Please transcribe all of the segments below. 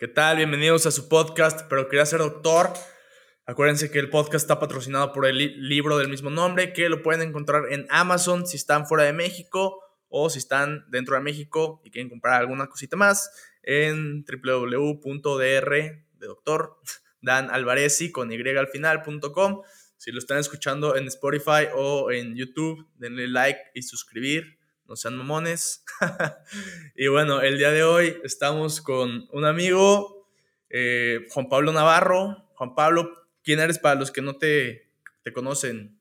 ¿Qué tal? Bienvenidos a su podcast, pero quería ser doctor. Acuérdense que el podcast está patrocinado por el libro del mismo nombre, que lo pueden encontrar en Amazon si están fuera de México o si están dentro de México y quieren comprar alguna cosita más en www.dr de doctor Dan Alvarezi con y al final.com. Si lo están escuchando en Spotify o en YouTube, denle like y suscribir no sean mamones. y bueno, el día de hoy estamos con un amigo, eh, Juan Pablo Navarro. Juan Pablo, ¿quién eres para los que no te, te conocen?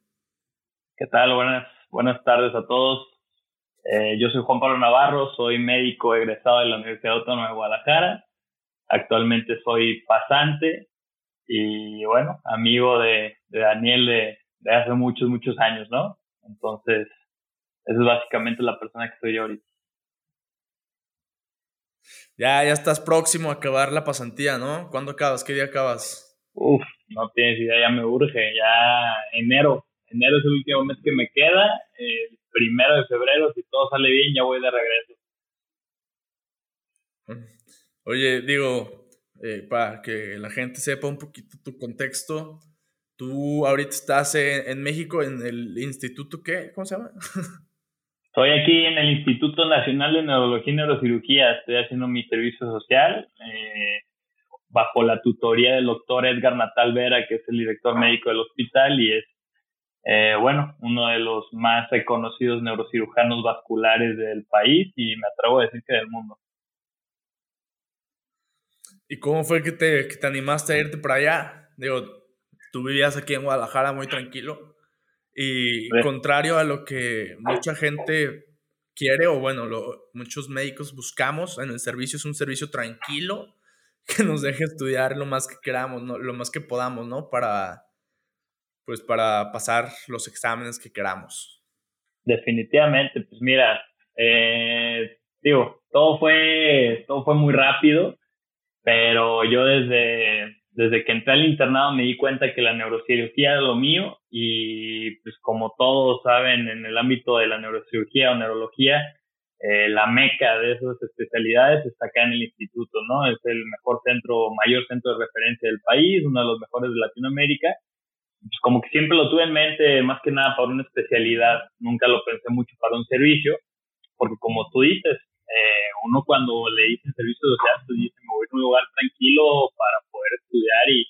¿Qué tal? Buenas, buenas tardes a todos. Eh, yo soy Juan Pablo Navarro, soy médico egresado de la Universidad Autónoma de Guadalajara. Actualmente soy pasante y bueno, amigo de, Daniel de hace muchos, muchos años, ¿no? Entonces, esa es básicamente la persona que soy yo ahorita. Ya, ya estás próximo a acabar la pasantía, ¿no? ¿Cuándo acabas? ¿Qué día acabas? Uf, no tienes idea, ya me urge, ya enero. Enero es el último mes que me queda. El primero de febrero, si todo sale bien, ya voy de regreso. Oye, digo, eh, para que la gente sepa un poquito tu contexto, tú ahorita estás en, en México en el instituto, ¿qué? ¿Cómo se llama? Estoy aquí en el Instituto Nacional de Neurología y Neurocirugía. Estoy haciendo mi servicio social eh, bajo la tutoría del doctor Edgar Natal Vera, que es el director médico del hospital y es, eh, bueno, uno de los más reconocidos neurocirujanos vasculares del país y me atrevo a decir que del mundo. ¿Y cómo fue que te, que te animaste a irte para allá? Digo, tú vivías aquí en Guadalajara muy tranquilo y contrario a lo que mucha gente quiere, o bueno, lo, muchos médicos buscamos en el servicio, es un servicio tranquilo que nos deje estudiar lo más que queramos, ¿no? lo más que podamos, ¿no? Para, pues para pasar los exámenes que queramos. Definitivamente, pues mira, eh, digo, todo fue, todo fue muy rápido, pero yo desde, desde que entré al internado me di cuenta que la neurocirugía era lo mío y pues como todos saben en el ámbito de la neurocirugía o neurología, eh, la meca de esas especialidades está acá en el instituto, ¿no? Es el mejor centro, mayor centro de referencia del país, uno de los mejores de Latinoamérica. Pues como que siempre lo tuve en mente más que nada para una especialidad, nunca lo pensé mucho para un servicio, porque como tú dices, uno cuando le dice servicio social, pues dice, me voy a un lugar tranquilo para poder estudiar y,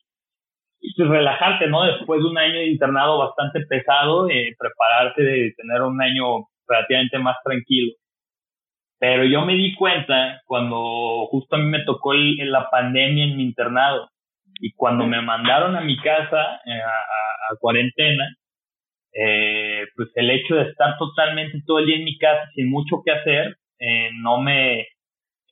pues relajarte, ¿no? Después de un año de internado bastante pesado, eh, prepararte de tener un año relativamente más tranquilo. Pero yo me di cuenta cuando justo a mí me tocó la pandemia en mi internado y cuando me mandaron a mi casa eh, a, a, cuarentena, eh, pues el hecho de estar totalmente todo el día en mi casa sin mucho que hacer, eh, no me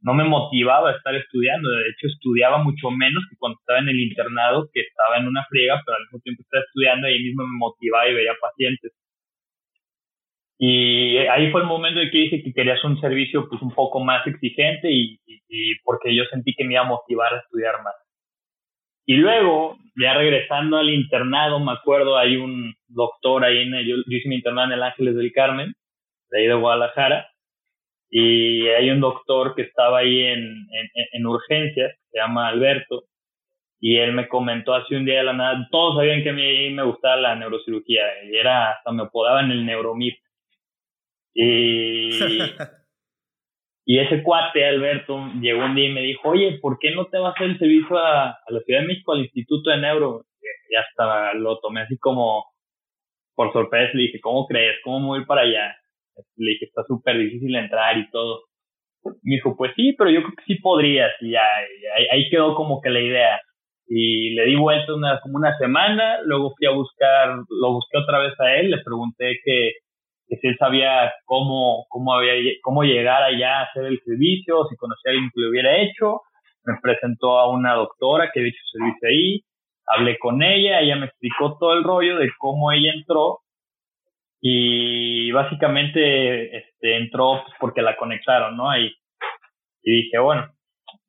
no me motivaba a estar estudiando. De hecho, estudiaba mucho menos que cuando estaba en el internado, que estaba en una friega, pero al mismo tiempo estaba estudiando y ahí mismo me motivaba y veía pacientes. Y ahí fue el momento en que dije que quería hacer un servicio pues un poco más exigente y, y, porque yo sentí que me iba a motivar a estudiar más. Y luego, ya regresando al internado, me acuerdo, hay un doctor ahí, en yo, yo hice mi internado en el Ángeles del Carmen, de ahí de Guadalajara, y hay un doctor que estaba ahí en, en, en urgencias, se llama Alberto, y él me comentó hace un día de la nada, todos sabían que a mí me gustaba la neurocirugía, y era, hasta me apodaban el neuromip. Y, y ese cuate, Alberto, llegó un día y me dijo, oye, ¿por qué no te vas a hacer el servicio a, a la Ciudad de México, al Instituto de Neuro? Y hasta lo tomé así como por sorpresa, le dije, ¿cómo crees? ¿Cómo voy para allá? Le dije, está súper difícil entrar y todo. Me dijo, pues sí, pero yo creo que sí podrías. Y ahí, quedó como que la idea. Y le di vuelta una, como una semana, luego fui a buscar, lo busqué otra vez a él, le pregunté que, que si él sabía cómo, cómo, había, cómo llegar allá a hacer el servicio, si conocía a alguien que lo hubiera hecho. Me presentó a una doctora que había hecho servicio ahí, hablé con ella, ella me explicó todo el rollo de cómo ella entró y básicamente este, entró pues, porque la conectaron, ¿no? Y, y dije, bueno,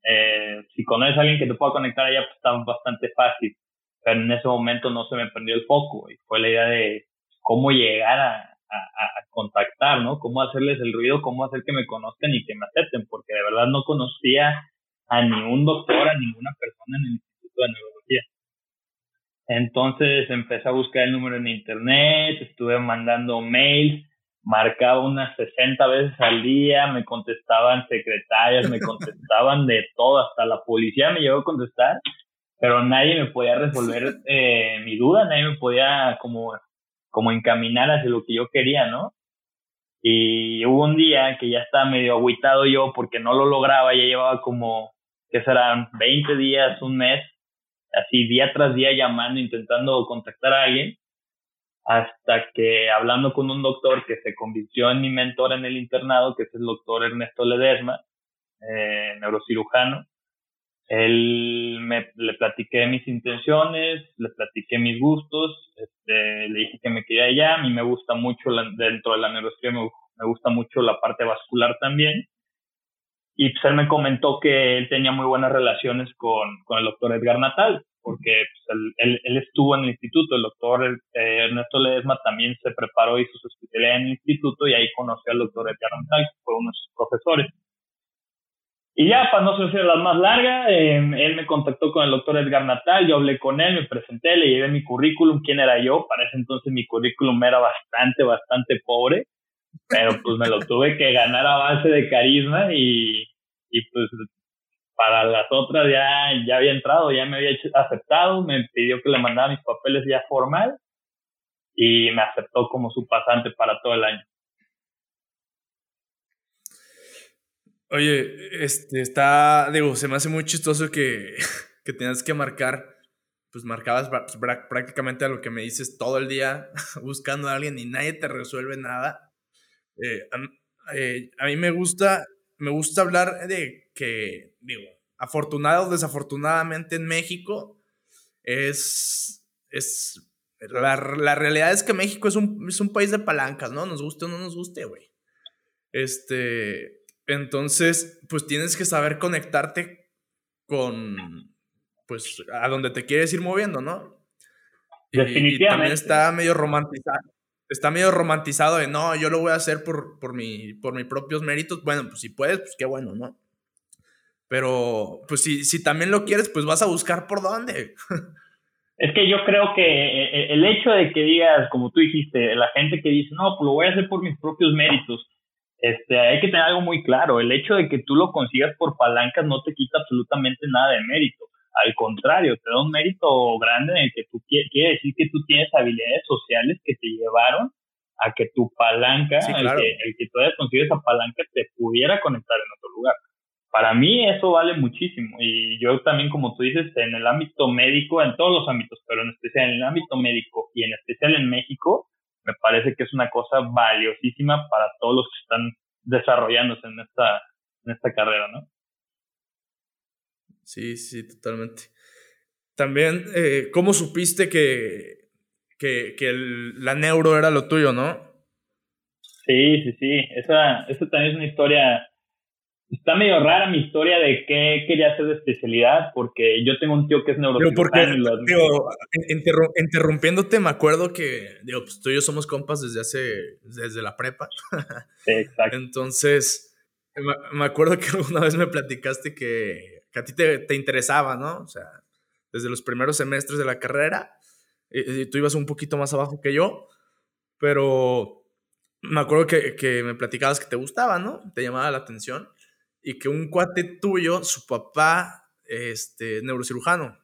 eh, si conoces a alguien que te pueda conectar allá, pues está bastante fácil. Pero en ese momento no se me prendió el foco y fue la idea de cómo llegar a, a, a contactar, ¿no? Cómo hacerles el ruido, cómo hacer que me conozcan y que me acepten, porque de verdad no conocía a ningún doctor, a ninguna persona en el Instituto de Neurología. Entonces empecé a buscar el número en internet, estuve mandando mails, marcaba unas 60 veces al día, me contestaban secretarias, me contestaban de todo, hasta la policía me llegó a contestar, pero nadie me podía resolver eh, mi duda, nadie me podía como, como encaminar hacia lo que yo quería, ¿no? Y hubo un día que ya estaba medio agüitado yo porque no lo lograba, ya llevaba como, ¿qué serán? 20 días, un mes, así día tras día llamando, intentando contactar a alguien hasta que hablando con un doctor que se convirtió en mi mentor en el internado, que es el doctor Ernesto Ledesma, eh, neurocirujano, él me, le platiqué mis intenciones, le platiqué mis gustos, este, le dije que me quería allá, a mí me gusta mucho dentro de la neurocirugía, me, me, gusta mucho la parte vascular también. Y pues él me comentó que él tenía muy buenas relaciones con, con el doctor Edgar Natal, porque pues, él, él, estuvo en el instituto, el doctor eh, Ernesto Ledesma también se preparó, hizo su especialidad en el instituto y ahí conoció al doctor Edgar Natal, que fue uno de sus profesores. Y ya, para no ser la más larga, em, él me contactó con el doctor Edgar Natal, yo hablé con él, me presenté, le llevé mi currículum, quién era yo, para ese entonces mi currículum era bastante, bastante pobre, pero pues me lo tuve que ganar a base de carisma y, y pues para las otras ya, ya había entrado, ya me había aceptado, me pidió que le mandara mis papeles ya formal y me aceptó como su pasante para todo el año. Oye, este está, digo, se me hace muy chistoso que, que tengas que marcar, pues marcabas prácticamente a lo que me dices todo el día buscando a alguien y nadie te resuelve nada. Eh, eh, a mí me gusta me gusta hablar de que, digo, afortunado o desafortunadamente en México, es, es, la, la, realidad es que México es un, es un país de palancas, ¿no? Nos guste o no nos guste, güey. Este, entonces, pues tienes que saber conectarte con, pues, a donde te quieres ir moviendo, ¿no? Definitivamente. Y, también está medio romantizado está medio romantizado de no, yo lo voy a hacer por, por, mi, por mis propios méritos. Bueno, pues si puedes, pues qué bueno, ¿no? Pero, pues si, si también lo quieres, pues vas a buscar por dónde. Es que yo creo que eh, eh, el hecho de que digas, como tú dijiste, la gente que dice, no, pues lo voy a hacer por mis propios méritos, este, hay que tener algo muy claro. El hecho de que tú lo consigas por palancas no te quita absolutamente nada de mérito. Al contrario, te da un mérito grande en el que tú quiere decir que tú tienes habilidades sociales que te llevaron a que tu palanca, el, que, el que tú hayas conseguido esa palanca, te pudiera conectar en otro lugar. Para mí eso vale muchísimo y yo también, como tú dices, en el ámbito médico, en todos los ámbitos, pero en especial en el ámbito médico y en especial en México, me parece que es una cosa valiosísima para todos los que están desarrollándose en esta, en esta carrera, ¿no? Sí, sí, totalmente. También, eh, ¿cómo supiste que, que, que la neuro era lo tuyo, no? Sí, sí, sí. Esa, esa también es una historia. Está medio rara mi historia de qué quería hacer de especialidad, porque yo tengo un tío que es neurocirujano. Digo, interrumpiéndote, me acuerdo que, digo, pues tú y yo somos compas desde hace, desde la prepa. exacto. Entonces, me acuerdo que alguna vez me platicaste que que a ti te, interesaba, ¿no? O sea, desde los primeros semestres de la carrera, y, tú ibas un poquito más abajo que yo, pero me acuerdo que, que, me platicabas que te gustaba, ¿no? Te llamaba la atención, y que un cuate tuyo, su papá, este, neurocirujano,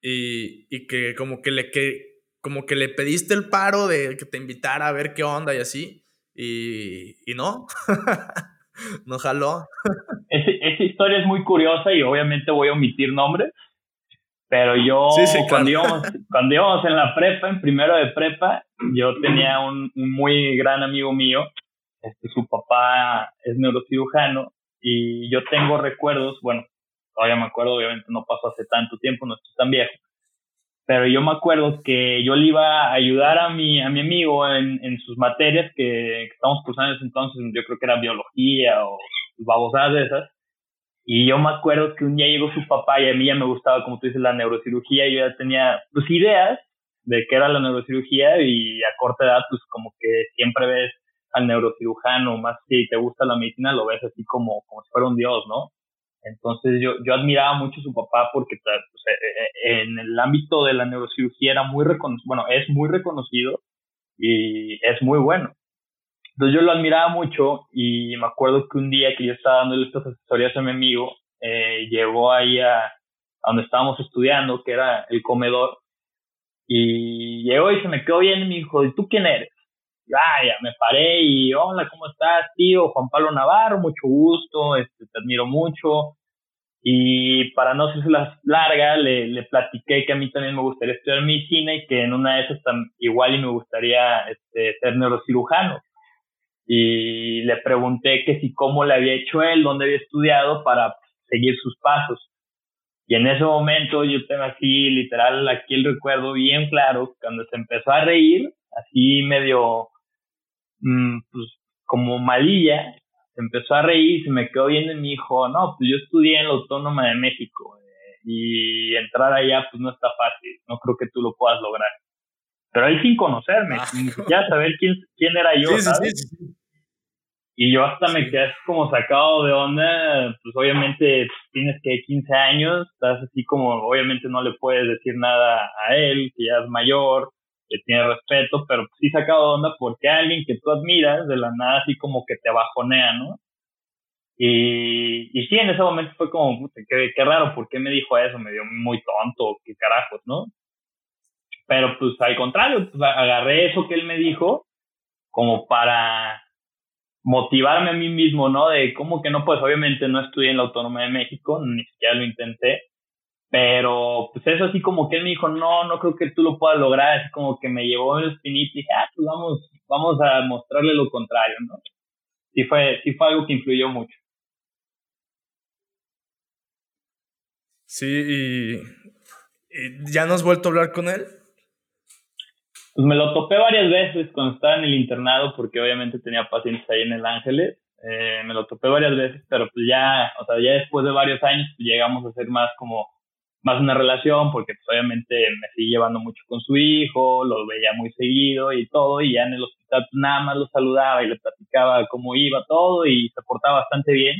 y, y que como que le que como que le pediste el paro de que te invitara a ver qué onda y así, y, y no. no jaló. esa historia es muy curiosa y obviamente voy a omitir nombres, pero yo cuando, íbamos, cuando íbamos en la prepa, en primero de prepa, yo tenía un, muy gran amigo mío, este, su papá es neurocirujano y yo tengo recuerdos, bueno, todavía me acuerdo, obviamente no pasó hace tanto tiempo, no estoy tan viejo, pero yo me acuerdo que yo le iba a ayudar a mi, a mi amigo en, en sus materias que, que estamos cursando en ese entonces, yo creo que era biología o babosadas de esas. Y yo me acuerdo que un día llegó su papá y a mí ya me gustaba, como tú dices, la neurocirugía. Yo ya tenía pues ideas de qué era la neurocirugía y a corta edad pues como que siempre ves al neurocirujano, más si te gusta la medicina, lo ves así como, como si fuera un dios, ¿no? Entonces yo, yo admiraba mucho a su papá porque eh, en el ámbito de la neurocirugía era muy reconocido, bueno, es muy reconocido y es muy bueno. Entonces yo lo admiraba mucho y me acuerdo que un día que yo estaba dando estas asesorías a mi amigo, eh, llegó ahí a, a, donde estábamos estudiando, que era el comedor, y llegó y se me quedó bien y me dijo, ¿y tú quién eres? Ah, ya me paré y hola, ¿cómo estás, tío? Juan Pablo Navarro, mucho gusto, este, te admiro mucho. Y para no hacerse las larga, le, le platiqué que a mí también me gustaría estudiar medicina y que en una de esas igual y me gustaría este, ser neurocirujano. Y le pregunté que si cómo le había hecho él, dónde había estudiado para seguir sus pasos. Y en ese momento yo tengo así, literal, aquí el recuerdo bien claro, cuando se empezó a reír, así medio Mm, pues como malilla, se empezó a reír, se me quedó viendo y me dijo, no, pues yo estudié en la Autónoma de México eh, y entrar allá pues no está fácil, no creo que tú lo puedas lograr. Pero él sin conocerme, ah. sin siquiera saber quién, quién era yo, ¿sabes? y yo hasta me quedé como sacado de onda, pues obviamente tienes que 15 años, estás así como, obviamente no le puedes decir nada a él, que ya es mayor, que tiene respeto, pero sí sacado de onda porque alguien que tú admiras de la nada así como que te bajonea, ¿no? Y, y sí, en ese momento fue como, qué, qué raro, ¿por qué me dijo eso? Me dio muy tonto, qué carajos, ¿no? Pero pues al contrario, pues, agarré eso que él me dijo como para motivarme a mí mismo, ¿no? De cómo que no, pues obviamente no estudié en la Autónoma de México, ni siquiera lo intenté, pero pues eso así como que él me dijo, no, no creo que tú lo puedas lograr, es como que me llevó el espinito y dije, ah, pues vamos, vamos a mostrarle lo contrario, ¿no? Sí fue, sí fue algo que influyó mucho. Sí, y, ¿ya no has vuelto a hablar con él? Pues me lo topé varias veces cuando estaba en el internado, porque obviamente tenía pacientes ahí en el Ángeles. Eh, me lo topé varias veces, pero pues ya, o sea, ya después de varios años pues llegamos a ser más como más una relación, porque pues, obviamente me sigue llevando mucho con su hijo, lo veía muy seguido y todo, y ya en el hospital pues, nada más lo saludaba y le platicaba cómo iba todo y se portaba bastante bien,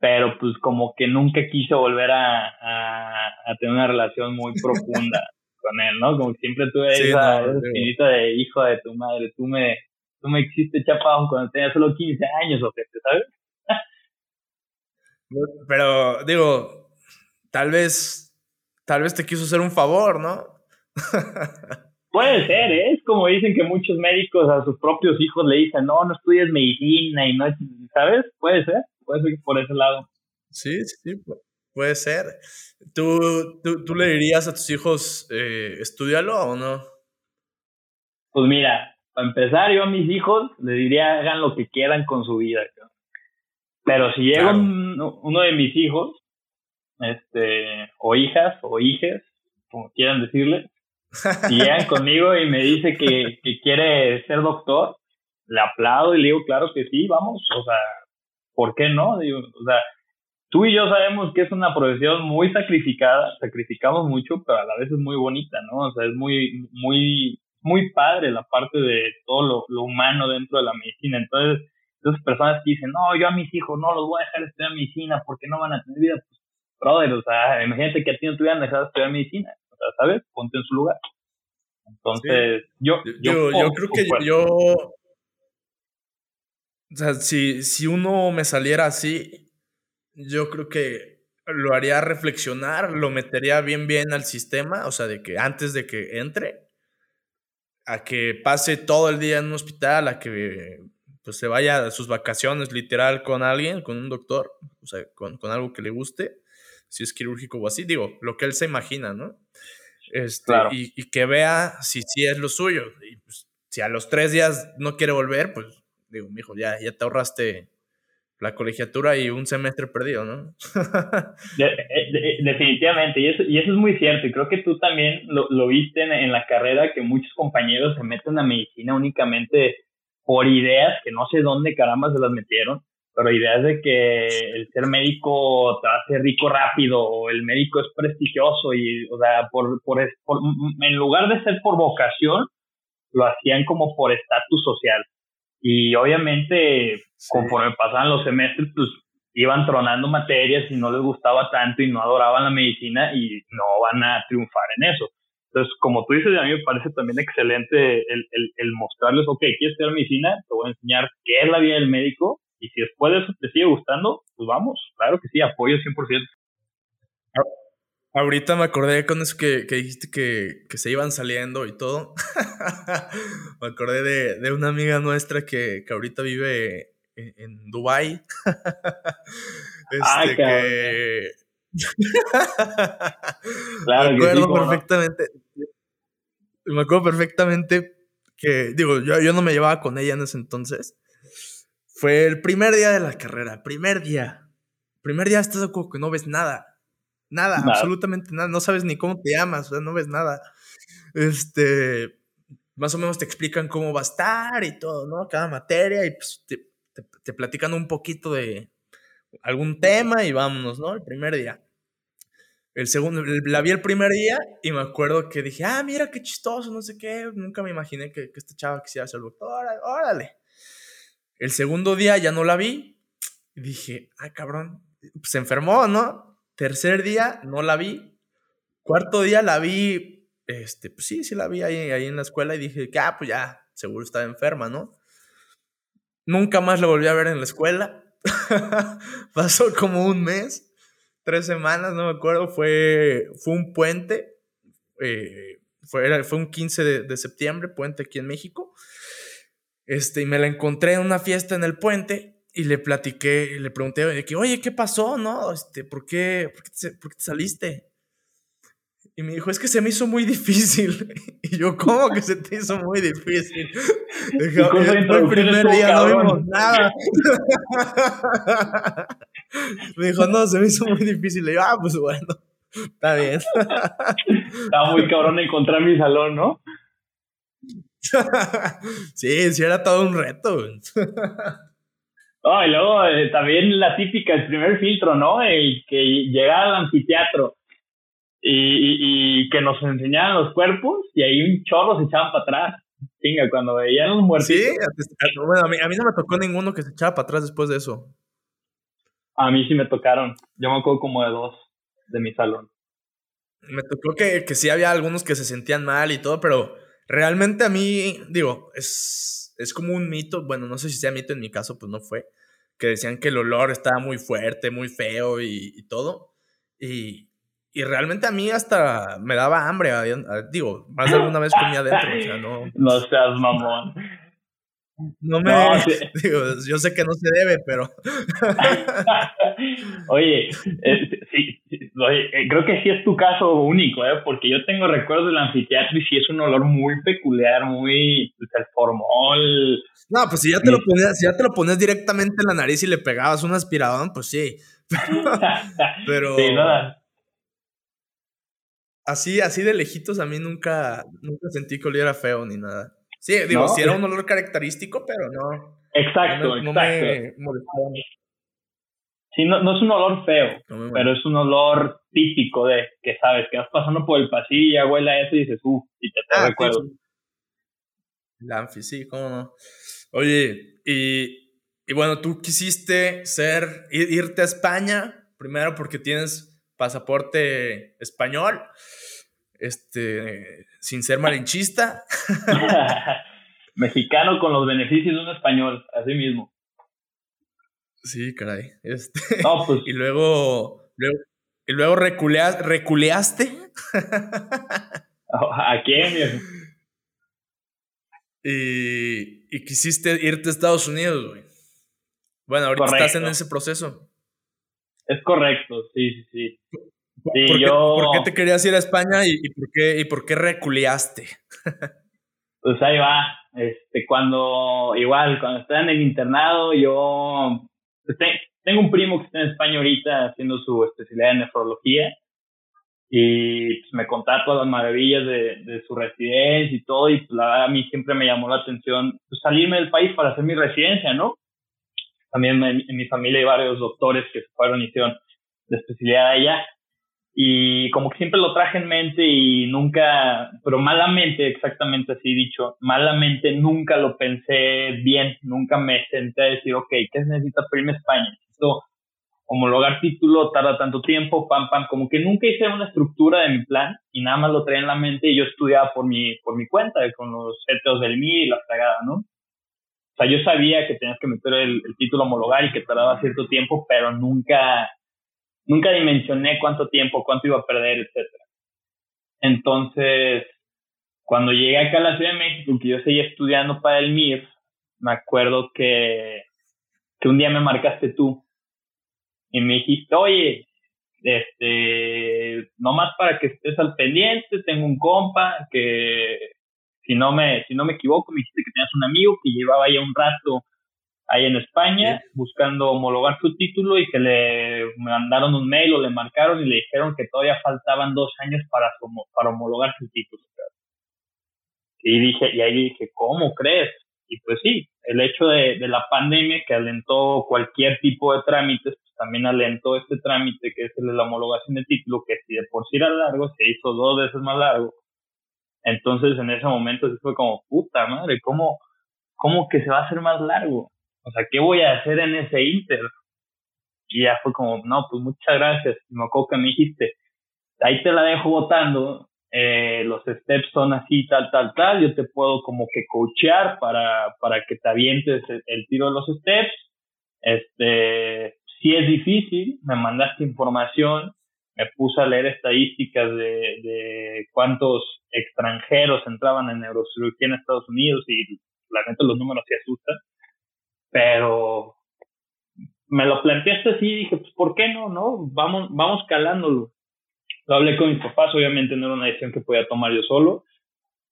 pero pues como que nunca quiso volver a, a, tener una relación muy profunda con él, ¿no? Como que siempre tuve esa, espinita de hijo de tu madre, tú me, tú me hiciste chapado cuando tenía solo 15 años o qué, ¿sabes? Pero digo, tal vez, tal vez te quiso hacer un favor, ¿no? Puede ser, ¿eh? es como dicen que muchos médicos a sus propios hijos le dicen, no, no estudies medicina y no, ¿sabes? Puede ser, puede ser por ese lado. Sí, sí, puede ser. ¿Tú, tú, le dirías a tus hijos, eh, estudialo o no? Pues mira, para empezar, yo a mis hijos les diría hagan lo que quieran con su vida. Pero si llega uno de mis hijos este, o hijas, o hijes, como quieran decirle, y llegan conmigo y me dice que, que quiere ser doctor, le aplaudo y le digo, claro que sí, vamos, o sea, ¿por qué no? Digo, o sea, tú y yo sabemos que es una profesión muy sacrificada, sacrificamos mucho, pero a la vez es muy bonita, ¿no? O sea, es muy, muy, muy padre la parte de todo lo, lo humano dentro de la medicina. Entonces, esas personas que dicen, no, yo a mis hijos no los voy a dejar estudiar medicina porque no van a tener vida, pues brother, o sea, imagínate que a ti no te hubieran dejado estudiar medicina, o sea, ¿sabes? Ponte en su lugar. Entonces, yo, yo, yo, creo que yo, o sea, si, si uno me saliera así, yo creo que lo haría reflexionar, lo metería bien, bien al sistema, o sea, de que antes de que entre, a que pase todo el día en un hospital, a que pues se vaya a sus vacaciones literal con alguien, con un doctor, o sea, con, con algo que le guste, si es quirúrgico o así, digo, lo que él se imagina, ¿no? Este, y, que vea si sí es lo suyo. Y pues, si a los tres días no quiere volver, pues digo, mijo, ya, ya te ahorraste la colegiatura y un semestre perdido, ¿no? Eh, definitivamente, y eso, y eso es muy cierto, y creo que tú también lo, lo viste en, en, la carrera, que muchos compañeros se meten a medicina únicamente por ideas que no sé dónde caramba se las metieron, pero ideas de que el ser médico te hace rico rápido o el médico es prestigioso y, o sea, por, por, en lugar de ser por vocación, lo hacían como por estatus social. Y obviamente, conforme pasaban los semestres, pues iban tronando materias y no les gustaba tanto y no adoraban la medicina y no van a triunfar en eso. Entonces, como tú dices, a mí me parece también excelente el, el, el mostrarles, ok, quieres estudiar medicina, te voy a enseñar qué es la vida del médico y si después de eso te sigue gustando, pues vamos, claro que sí, apoyo 100%. Ahorita me acordé con eso que, que dijiste que, que, se iban saliendo y todo. me acordé de, de, una amiga nuestra que, que ahorita vive en, en Dubai. este, que... claro, me acuerdo perfectamente. Me acuerdo perfectamente que, digo, yo, yo no me llevaba con ella en ese entonces. Fue el primer día de la carrera, primer día. Primer día estás como que no ves nada Nada, absolutamente nada. No sabes ni cómo te llamas, o sea, no ves nada. Este, más o menos te explican cómo va a estar y todo, ¿no? Cada materia y pues te, te, platican un poquito de algún tema y vámonos, ¿no? El primer día. El segundo, la vi el primer día y me acuerdo que dije, ah, mira qué chistoso, no sé qué. Nunca me imaginé que, que esta chava quisiera ser doctora, órale. El segundo día ya no la vi dije, ah, cabrón, pues se enfermó, ¿no? Tercer día no la vi. Cuarto día la vi, este, pues sí, sí la vi ahí, ahí en la escuela y dije ah, pues ya, seguro estaba enferma, ¿no? Nunca más la volví a ver en la escuela. Pasó como un mes, tres semanas, no me acuerdo, fue, fue un puente, eh, fue, fue un 15 de, de, septiembre, puente aquí en México. Este, y me la encontré en una fiesta en el puente y le platiqué, le pregunté de que, oye, ¿qué pasó? ¿No? Este, ¿por qué, por qué, te, por qué te saliste? Y me dijo, es que se me hizo muy difícil. Y yo, ¿cómo que se te hizo muy difícil? Dije, fue el primer día, no vimos nada. me dijo, no, se me hizo muy difícil. Y yo, ah, pues bueno, está bien. Estaba muy cabrón encontrar mi salón, ¿no? sí, sí, era todo un reto. Oh, y luego eh, también la típica, el primer filtro, ¿no? El que llegaba al anfiteatro y, y, que nos enseñaban los cuerpos y ahí un chorro se echaban para atrás. Venga, cuando veían los muertos. Sí, bueno, a mí, a mí no me tocó ninguno que se echaba para atrás después de eso. A mí sí me tocaron. Yo me acuerdo como de dos de mi salón. Me tocó que, que sí había algunos que se sentían mal y todo, pero realmente a mí, digo, es, es como un mito. Bueno, no sé si sea mito en mi caso, pues no fue que decían que el olor estaba muy fuerte, muy feo y, todo. Y, y, realmente a mí hasta me daba hambre. Digo, más de alguna vez comía adentro. O sea, no. No seas mamón. No me. Digo, yo sé que no se debe, pero. oye, eh, sí, eh, creo que sí es tu caso único, ¿eh? Porque yo tengo recuerdos del anfiteatro y sí es un olor muy peculiar, muy. Pues, el formol. No, pues si ya te lo ponías, si ya te lo ponías directamente en la nariz y le pegabas un aspiradón, pues sí. pero. Sí, nada. Así, así de lejitos a mí nunca, nunca sentí que oliera feo ni nada. Sí, digo, sí era un olor característico, pero no. Exacto, no, exacto. Sí, no, no es un olor feo, pero es un olor típico de que sabes que vas pasando por el pasillo y huele eso y dices, uff, y te, te ah, recuerdo. La sí, cómo no. Oye, y, y bueno, tú quisiste ser, irte a España, primero porque tienes pasaporte español este, sin ser malinchista. Mexicano con los beneficios de un español, así mismo. Sí, caray. Este, pues. y luego, y luego reculeaste. ¿A quién? Y, y quisiste irte a Estados Unidos, güey. Bueno, ahorita estás en ese proceso. Es correcto, sí, sí, sí. ¿Por, qué, te querías ir a España y, por qué y por qué reculeaste? pues ahí va. Este, cuando, igual, cuando estaba en el internado, yo pues, tengo un primo que está en España ahorita haciendo su especialidad en nefrología y pues, me contaba todas las maravillas de, de, su residencia y todo y pues, la verdad a mí siempre me llamó la atención pues, salirme del país para hacer mi residencia, ¿no? También en, en mi familia hay varios doctores que se fueron y hicieron de especialidad allá y como que siempre lo traje en mente y nunca, pero malamente, exactamente así dicho, malamente nunca lo pensé bien, nunca me senté a decir, ok, ¿qué necesita a España? Necesito homologar título tarda tanto tiempo, pam, pam, como que nunca hice una estructura de mi plan y nada más lo traía en la mente y yo estudiaba por mi, por mi cuenta, con los CTOs del MI y la fregada, ¿no? O sea, yo sabía que tenías que meter el, el título homologar y que tardaba cierto tiempo, pero nunca, nunca dimensioné cuánto tiempo, cuánto iba a perder, etcétera. Entonces, cuando llegué acá a la Ciudad de México, que yo seguía estudiando para el MIR, me acuerdo que, que un día me marcaste tú y me dijiste, oye, este, nomás para que estés al pendiente, tengo un compa que, si no me, si no me equivoco, me dijiste que tenías un amigo que llevaba ya un rato ahí en España buscando homologar su título y que le mandaron un mail o le marcaron y le dijeron que todavía faltaban dos años para, para homologar su título. Y dije, y ahí dije, ¿cómo crees? Y pues sí, el hecho de, de la pandemia que alentó cualquier tipo de trámites, pues también alentó este trámite que es el de la homologación de título, que si de por sí era largo, se hizo dos veces más largo. Entonces en ese momento se fue como, puta madre, ¿cómo, ¿cómo que se va a hacer más largo? O sea, ¿qué voy a hacer en ese inter? Y ya fue como, no, pues muchas gracias. Me acuerdo me dijiste, ahí te la dejo votando, eh, los steps son así, tal, tal, tal, yo te puedo como que coachear para, para que te avientes el, tiro de los steps. Este, si es difícil, me mandaste información, me puse a leer estadísticas de, de cuántos extranjeros entraban en neurocirugía en Estados Unidos y la los números se asustan pero me lo planteaste así y dije, pues, ¿por qué no? no Vamos, vamos calándolo. Lo hablé con mis papás, obviamente no era una decisión que podía tomar yo solo.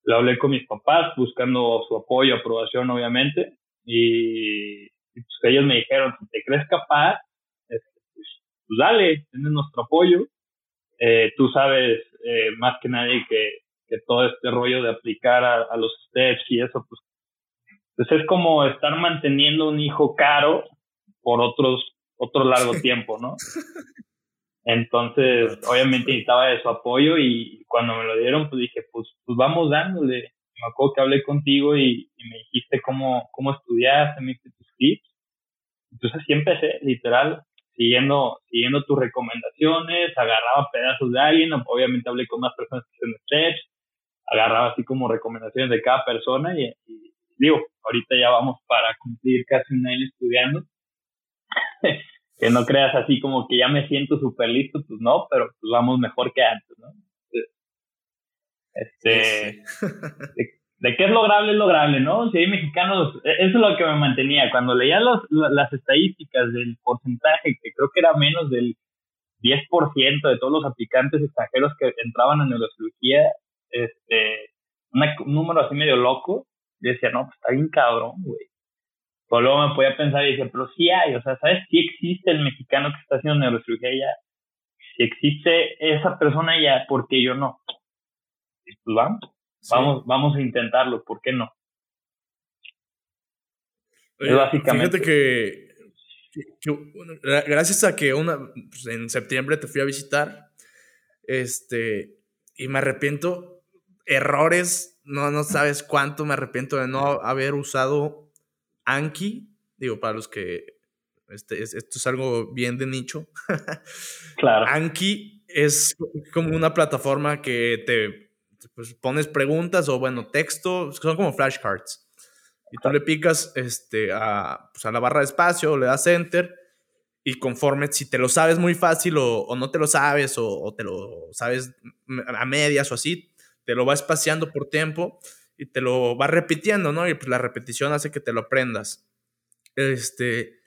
Lo hablé con mis papás, buscando su apoyo, aprobación, obviamente. Y, pues, ellos me dijeron, si te crees capaz, este, pues, pues, dale, tienes nuestro apoyo. Eh, tú sabes eh, más que nadie que, que todo este rollo de aplicar a, a los steps y eso, pues pues es como estar manteniendo un hijo caro por otros, otro largo tiempo, ¿no? Entonces, obviamente necesitaba de su apoyo y cuando me lo dieron, pues dije, pues, pues vamos dándole. Me acuerdo que hablé contigo y, me dijiste cómo, cómo estudiaste, me diste tus tips. Entonces así empecé, literal, siguiendo, siguiendo tus recomendaciones, agarraba pedazos de alguien, obviamente hablé con más personas que hicieron steps, agarraba así como recomendaciones de cada persona y, y digo, ahorita ya vamos para cumplir casi un año estudiando. que no creas así como que ya me siento súper listo, pues no, pero pues vamos mejor que antes, ¿no? Este, de, qué es lograble, es lograble, ¿no? Si hay mexicanos, e, eso es lo que me mantenía. Cuando leía los, las estadísticas del porcentaje, que creo que era menos del 10% de todos los aplicantes extranjeros que entraban en neurocirugía, este, un número así medio loco, yo decía, no, pues está bien cabrón, güey. Pero luego me podía pensar y decía, pero sí hay, o sea, ¿sabes? Sí existe el mexicano que está haciendo neurocirugía ya. Si existe esa persona ya, ¿por qué yo no? pues vamos, vamos, vamos a intentarlo, ¿por qué no? básicamente. Fíjate que, gracias a que una, pues, en septiembre te fui a visitar, este, y me arrepiento, errores no, no sabes cuánto me arrepiento de no haber usado Anki. Digo, para los que este, esto es algo bien de nicho. Claro. Anki es como una plataforma que te pues, pones preguntas o, bueno, texto, son como flashcards. Y tú le picas este, a, pues, a la barra de espacio, le das enter y conforme, si te lo sabes muy fácil o, no te lo sabes o, o, te lo sabes a medias o así, te lo va espaciando por tiempo y te lo va repitiendo, ¿no? Y pues la repetición hace que te lo aprendas. Este,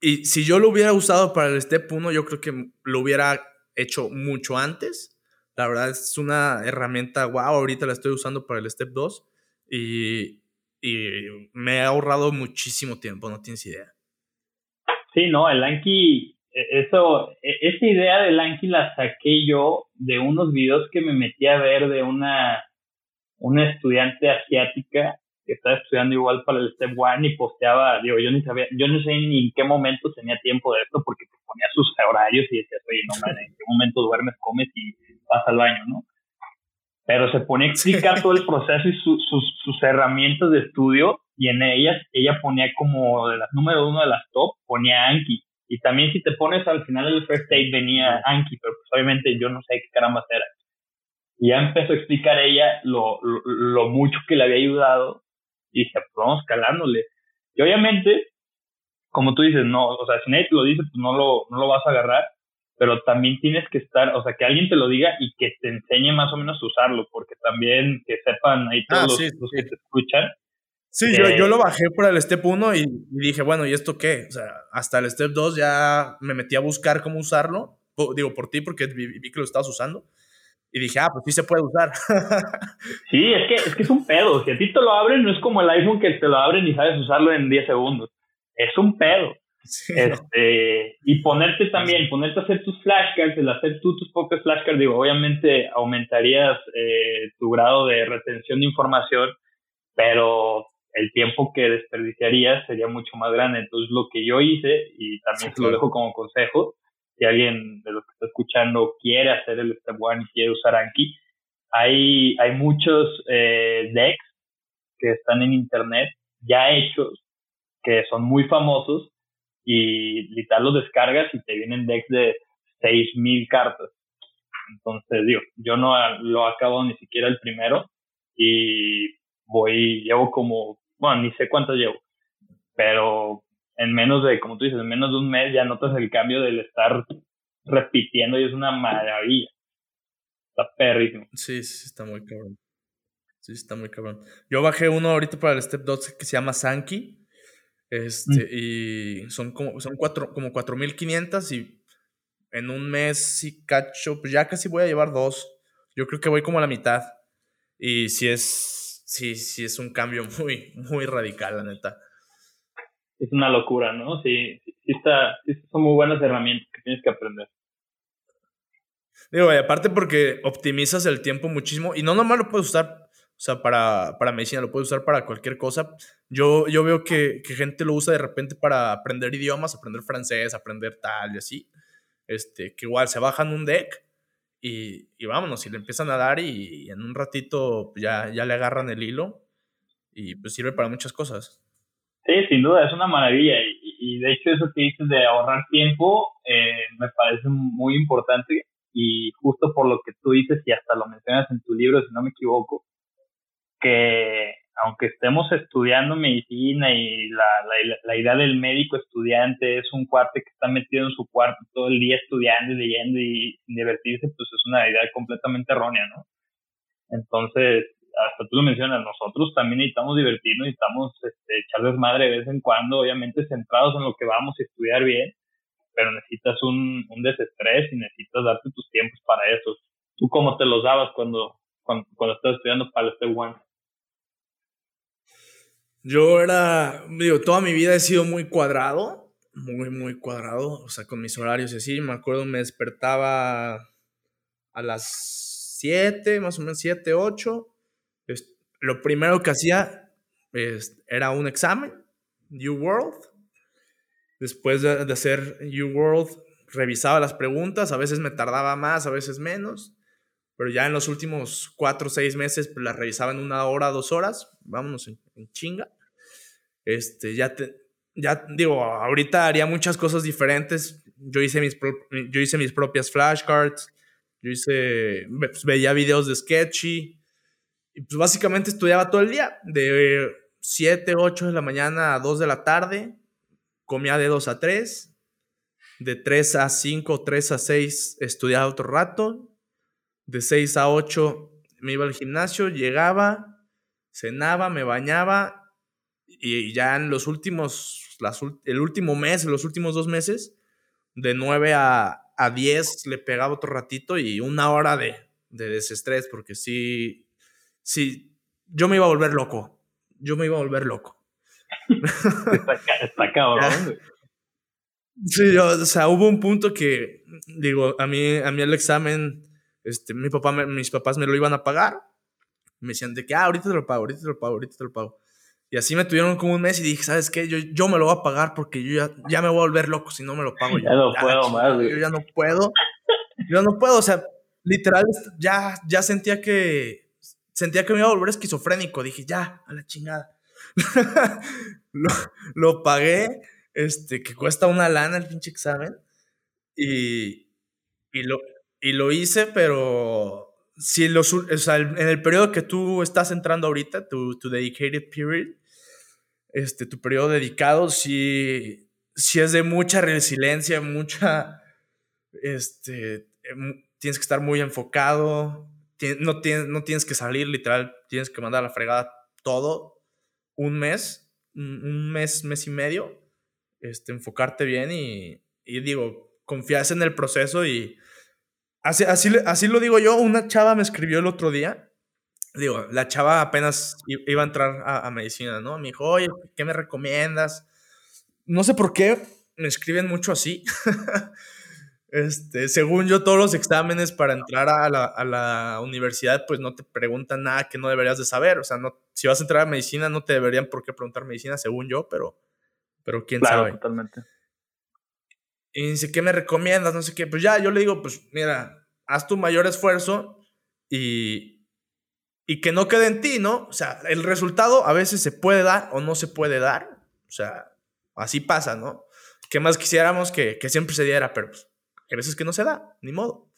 y si yo lo hubiera usado para el Step 1, yo creo que lo hubiera hecho mucho antes. La verdad es una herramienta, wow, ahorita la estoy usando para el Step 2 y, y me ha ahorrado muchísimo tiempo, no tienes idea. Sí, no, el Anki eso, e, esa idea del Anki la saqué yo de unos videos que me metí a ver de una, una estudiante asiática que estaba estudiando igual para el Step One y posteaba, digo, yo ni sabía, yo no sé ni en qué momento tenía tiempo de esto porque ponía sus horarios y decía, oye, no, man, en qué momento duermes, comes y vas al baño, ¿no? Pero se ponía a explicar todo el proceso y sus, sus herramientas de estudio y en ellas ella ponía como de las número uno de las top, ponía Anki Y también si te pones al final del first aid venía Anki, pero pues obviamente yo no sé qué caramba era. Y ya empezó a explicar ella lo, lo, mucho que le había ayudado y dije, pues vamos calándole. Y obviamente, como tú dices, no, o sea, si nadie te lo dice, pues no lo, no lo vas a agarrar, pero también tienes que estar, o sea, que alguien te lo diga y que te enseñe más o menos a usarlo, porque también que sepan ahí todos ah, los, que te escuchan. Sí, yo, yo lo bajé por el step 1 y, dije, bueno, ¿y esto qué? O sea, hasta el step 2 ya me metí a buscar cómo usarlo. digo, por ti, porque vi, vi, que lo estabas usando. Y dije, ah, pues sí se puede usar. sí, es que, es que es un pedo. Si a ti te lo abren, no es como el iPhone que te lo abren y sabes usarlo en 10 segundos. Es un pedo. este, y ponerte también, ponerte a hacer tus flashcards, el hacer tú tus propios flashcards, digo, obviamente aumentarías eh, tu grado de retención de información, pero el tiempo que desperdiciarías sería mucho más grande. Entonces, lo que yo hice, y también te lo dejo como consejo, si alguien de los que está escuchando quiere hacer el Step One y quiere usar Anki, hay, hay muchos eh, decks que están en internet ya hechos, que son muy famosos, y literal los descargas y te vienen decks de 6000 cartas. Entonces, digo, yo no lo acabo ni siquiera el primero y voy, llevo como, bueno, ni sé cuánto llevo, pero en menos de, como tú dices, en menos de un mes ya notas el cambio del estar repitiendo y es una maravilla. Está perrísimo. Sí, sí, está muy cabrón. Sí, está muy cabrón. Yo bajé uno ahorita para el Step 2 que se llama Sankey. Este, mm. y son como, son cuatro, como 4500 y en un mes si cacho, pues ya casi voy a llevar dos. Yo creo que voy como a la mitad. Y si es, sí, sí es un cambio muy, muy radical, la neta es una locura, ¿no? Sí, sí, está, son muy buenas herramientas que tienes que aprender. Digo, y aparte porque optimizas el tiempo muchísimo y no nomás lo puedes usar, o sea, para, para medicina, lo puedes usar para cualquier cosa. Yo, yo veo que, que, gente lo usa de repente para aprender idiomas, aprender francés, aprender tal y así. Este, que igual se bajan un deck y, y vámonos, y le empiezan a dar y, y en un ratito ya, ya le agarran el hilo y pues sirve para muchas cosas. Sí, sin duda, es una maravilla. Y, de hecho eso que dices de ahorrar tiempo eh, me parece muy importante y justo por lo que tú dices y hasta lo mencionas en tu libro, si no me equivoco, que aunque estemos estudiando medicina y la, la, la idea del médico estudiante es un cuate que está metido en su cuarto todo el día estudiando y leyendo y divertirse, pues es una idea completamente errónea, ¿no? Entonces, hasta tú lo mencionas, nosotros también necesitamos divertirnos, necesitamos este, echar desmadre de vez en cuando, obviamente centrados en lo que vamos a estudiar bien, pero necesitas un, un desestrés y necesitas darte tus tiempos para eso. ¿Tú cómo te los dabas cuando, cuando, cuando estás estudiando para este One? Yo era, digo, toda mi vida he sido muy cuadrado, muy, muy cuadrado, o sea, con mis horarios y así. Me acuerdo, me despertaba a las 7, más o menos 7, 8 lo primero que hacía era un examen, New World. Después de, hacer New World, revisaba las preguntas, a veces me tardaba más, a veces menos, pero ya en los últimos cuatro o seis meses pues, las revisaba en una hora, dos horas, vámonos en, chinga. Este, ya, ya digo, ahorita haría muchas cosas diferentes. Yo hice mis, yo hice mis propias flashcards, yo hice, pues, veía videos de Sketchy, y pues básicamente estudiaba todo el día, de 7, 8 de la mañana a 2 de la tarde, comía de 2 a 3, de 3 a 5, 3 a 6 estudiaba otro rato, de 6 a 8 me iba al gimnasio, llegaba, cenaba, me bañaba y ya en los últimos, el último mes, los últimos dos meses, de 9 a, a 10 le pegaba otro ratito y una hora de, de desestrés porque sí sí, yo me iba a volver loco. Yo me iba a volver loco. está, cabrón, Sí, o sea, hubo un punto que, digo, a mí, a mí el examen, este, mi papá, mis papás me lo iban a pagar. Me decían de que, ah, ahorita te lo pago, ahorita te lo pago, ahorita te lo pago. Y así me tuvieron como un mes y dije, ¿sabes qué? Yo, yo me lo voy a pagar porque yo ya, ya me voy a volver loco si no me lo pago. Ya, no puedo más, Yo ya no puedo. Yo no puedo, o sea, literal, ya, ya sentía que, sentía que me iba a volver esquizofrénico. Dije, ya, a la chingada. lo, pagué. este, que cuesta una lana el pinche examen. Y, y, lo, y lo hice, pero si los, o sea, en el periodo que tú estás entrando ahorita, tu, tu dedicated period, este, tu periodo dedicado, si, si es de mucha resiliencia, mucha, este, em, tienes que estar muy enfocado, no tienes, no tienes que salir literal, tienes que mandar a la fregada todo un mes, un mes, mes y medio, este, enfocarte bien y, y digo, confías en el proceso y así, así, así lo digo yo, una chava me escribió el otro día, digo, la chava apenas iba a entrar a, a medicina, ¿no? Me dijo, oye, ¿qué me recomiendas? No sé por qué me escriben mucho así. Este, según yo, todos los exámenes para entrar a la, a la, universidad, pues no te preguntan nada que no deberías de saber. O sea, no, si vas a entrar a medicina, no te deberían por qué preguntar medicina, según yo, pero, pero quién claro, sabe. totalmente. Y dice, ¿qué me recomiendas? No sé qué. Pues ya, yo le digo, pues mira, haz tu mayor esfuerzo y, y que no quede en ti, ¿no? O sea, el resultado a veces se puede dar o no se puede dar. O sea, así pasa, ¿no? ¿Qué más quisiéramos que, que siempre se diera? Pero pues, hay veces que no se da, ni modo.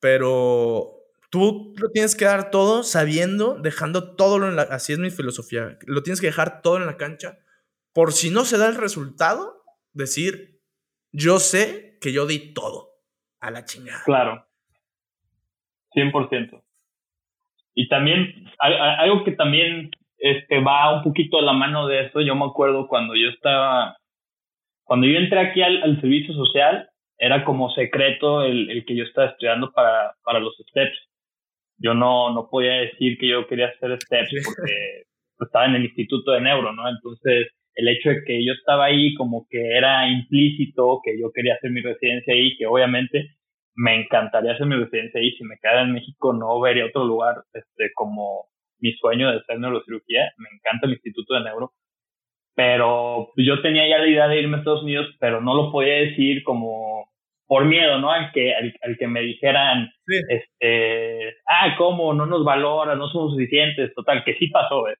Pero tú lo tienes que dar todo sabiendo, dejando todo en la... Así es mi filosofía. Lo tienes que dejar todo en la cancha. Por si no se da el resultado, decir, yo sé que yo di todo a la chingada. Claro. 100%. Y también, algo que también este, va un poquito a la mano de eso, yo me acuerdo cuando yo estaba, cuando yo entré aquí al, al servicio social, era como secreto el, el, que yo estaba estudiando para, para los STEPS. Yo no, no podía decir que yo quería hacer STEPS porque estaba en el Instituto de Neuro, ¿no? Entonces, el hecho de que yo estaba ahí como que era implícito, que yo quería hacer mi residencia ahí, que obviamente me encantaría hacer mi residencia ahí. Si me quedara en México, no vería otro lugar este, como mi sueño de hacer neurocirugía. Me encanta el Instituto de Neuro. Pero yo tenía ya la idea de irme a Estados Unidos, pero no lo podía decir como por miedo, ¿no? Al que, al, que me dijeran, sí. este, ah, ¿cómo? No nos valora, no somos suficientes, total, que sí pasó, ¿eh?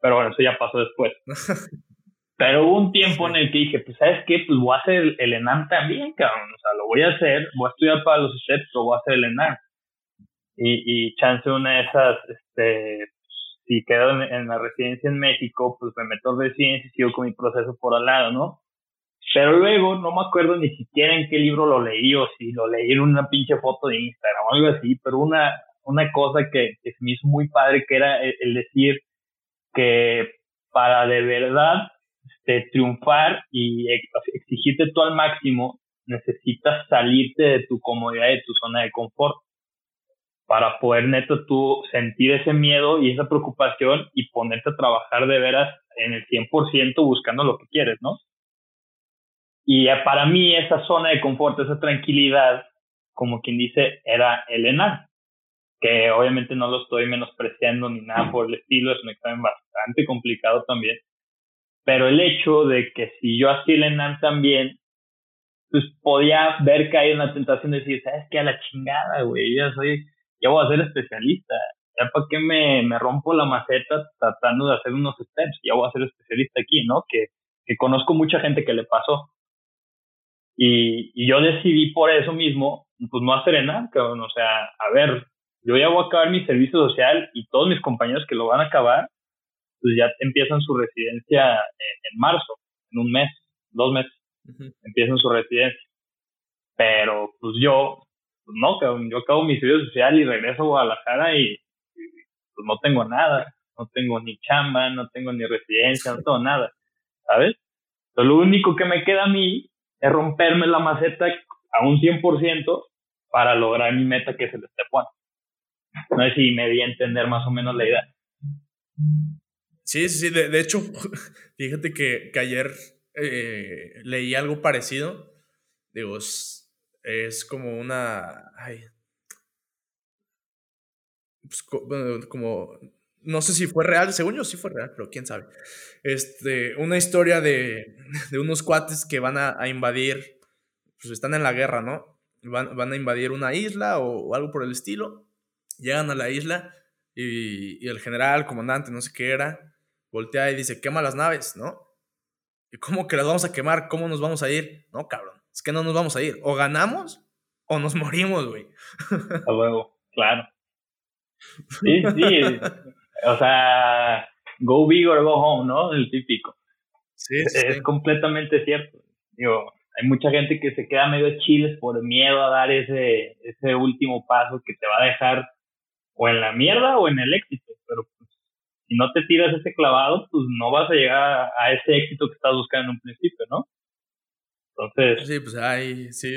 Pero bueno, eso ya pasó después. Pero hubo un tiempo en el que dije, pues, ¿sabes qué? Pues voy a hacer el, el ENAM también, cabrón. O sea, lo voy a hacer, voy a estudiar para los STEPS, o voy a hacer el ENAM. Y, y chance una de esas, este, si quedo en, en, la residencia en México, pues me meto en residencia y sigo con mi proceso por al lado, ¿no? Pero luego no me acuerdo ni siquiera en qué libro lo leí o si lo leí en una pinche foto de Instagram o algo así, pero una, una cosa que, que me hizo muy padre que era el, el decir que para de verdad este, triunfar y exigirte tú al máximo, necesitas salirte de tu comodidad, de tu zona de confort, para poder neto tú sentir ese miedo y esa preocupación y ponerte a trabajar de veras en el 100% buscando lo que quieres, ¿no? Y para mí esa zona de confort, esa tranquilidad, como quien dice, era el ENAR, que obviamente no lo estoy menospreciando ni nada por el estilo, es un examen bastante complicado también, pero el hecho de que si yo el ENAR también, pues podía ver que hay una tentación de decir, ¿sabes qué? A la chingada, güey, ya soy, ya voy a ser especialista, ya para qué me, me rompo la maceta tratando de hacer unos steps, ya voy a ser especialista aquí, ¿no? Que, que conozco mucha gente que le pasó. Y, y yo decidí por eso mismo, pues no hacer nada, cabrón. O sea, a ver, yo ya voy a acabar mi servicio social y todos mis compañeros que lo van a acabar, pues ya empiezan su residencia en, marzo, en un mes, dos meses, uh -huh. empiezan su residencia. Pero pues yo, pues no, yo acabo mi servicio social y regreso a Guadalajara y, y pues no tengo nada, no tengo ni chamba, no tengo ni residencia, no tengo nada, ¿sabes? Lo único que me queda a mí es romperme la maceta a un 100% para lograr mi meta que es el step one. No sé si me di a entender más o menos la idea. Sí, sí, sí. De, de hecho, fíjate que, que ayer eh, leí algo parecido. Digo, es, como una... Ay, pues, como no sé si fue real, según yo sí fue real, pero quién sabe. Este, una historia de, de unos cuates que van a, a, invadir, pues están en la guerra, ¿no? Van, van a invadir una isla o, o, algo por el estilo. Llegan a la isla y, y, el general, comandante, no sé qué era, voltea y dice, quema las naves, ¿no? ¿Y cómo que las vamos a quemar? ¿Cómo nos vamos a ir? No, cabrón. Es que no nos vamos a ir. O ganamos o nos morimos, güey. A huevo, claro. Sí, sí. o sea, go big or go home, ¿no? El típico. Sí, Es completamente cierto. Digo, hay mucha gente que se queda medio chiles por miedo a dar ese, ese último paso que te va a dejar o en la mierda o en el éxito. Si no te tiras ese clavado, pues no vas a llegar a ese éxito que estás buscando en un principio, ¿no? Entonces. Sí, pues hay, sí.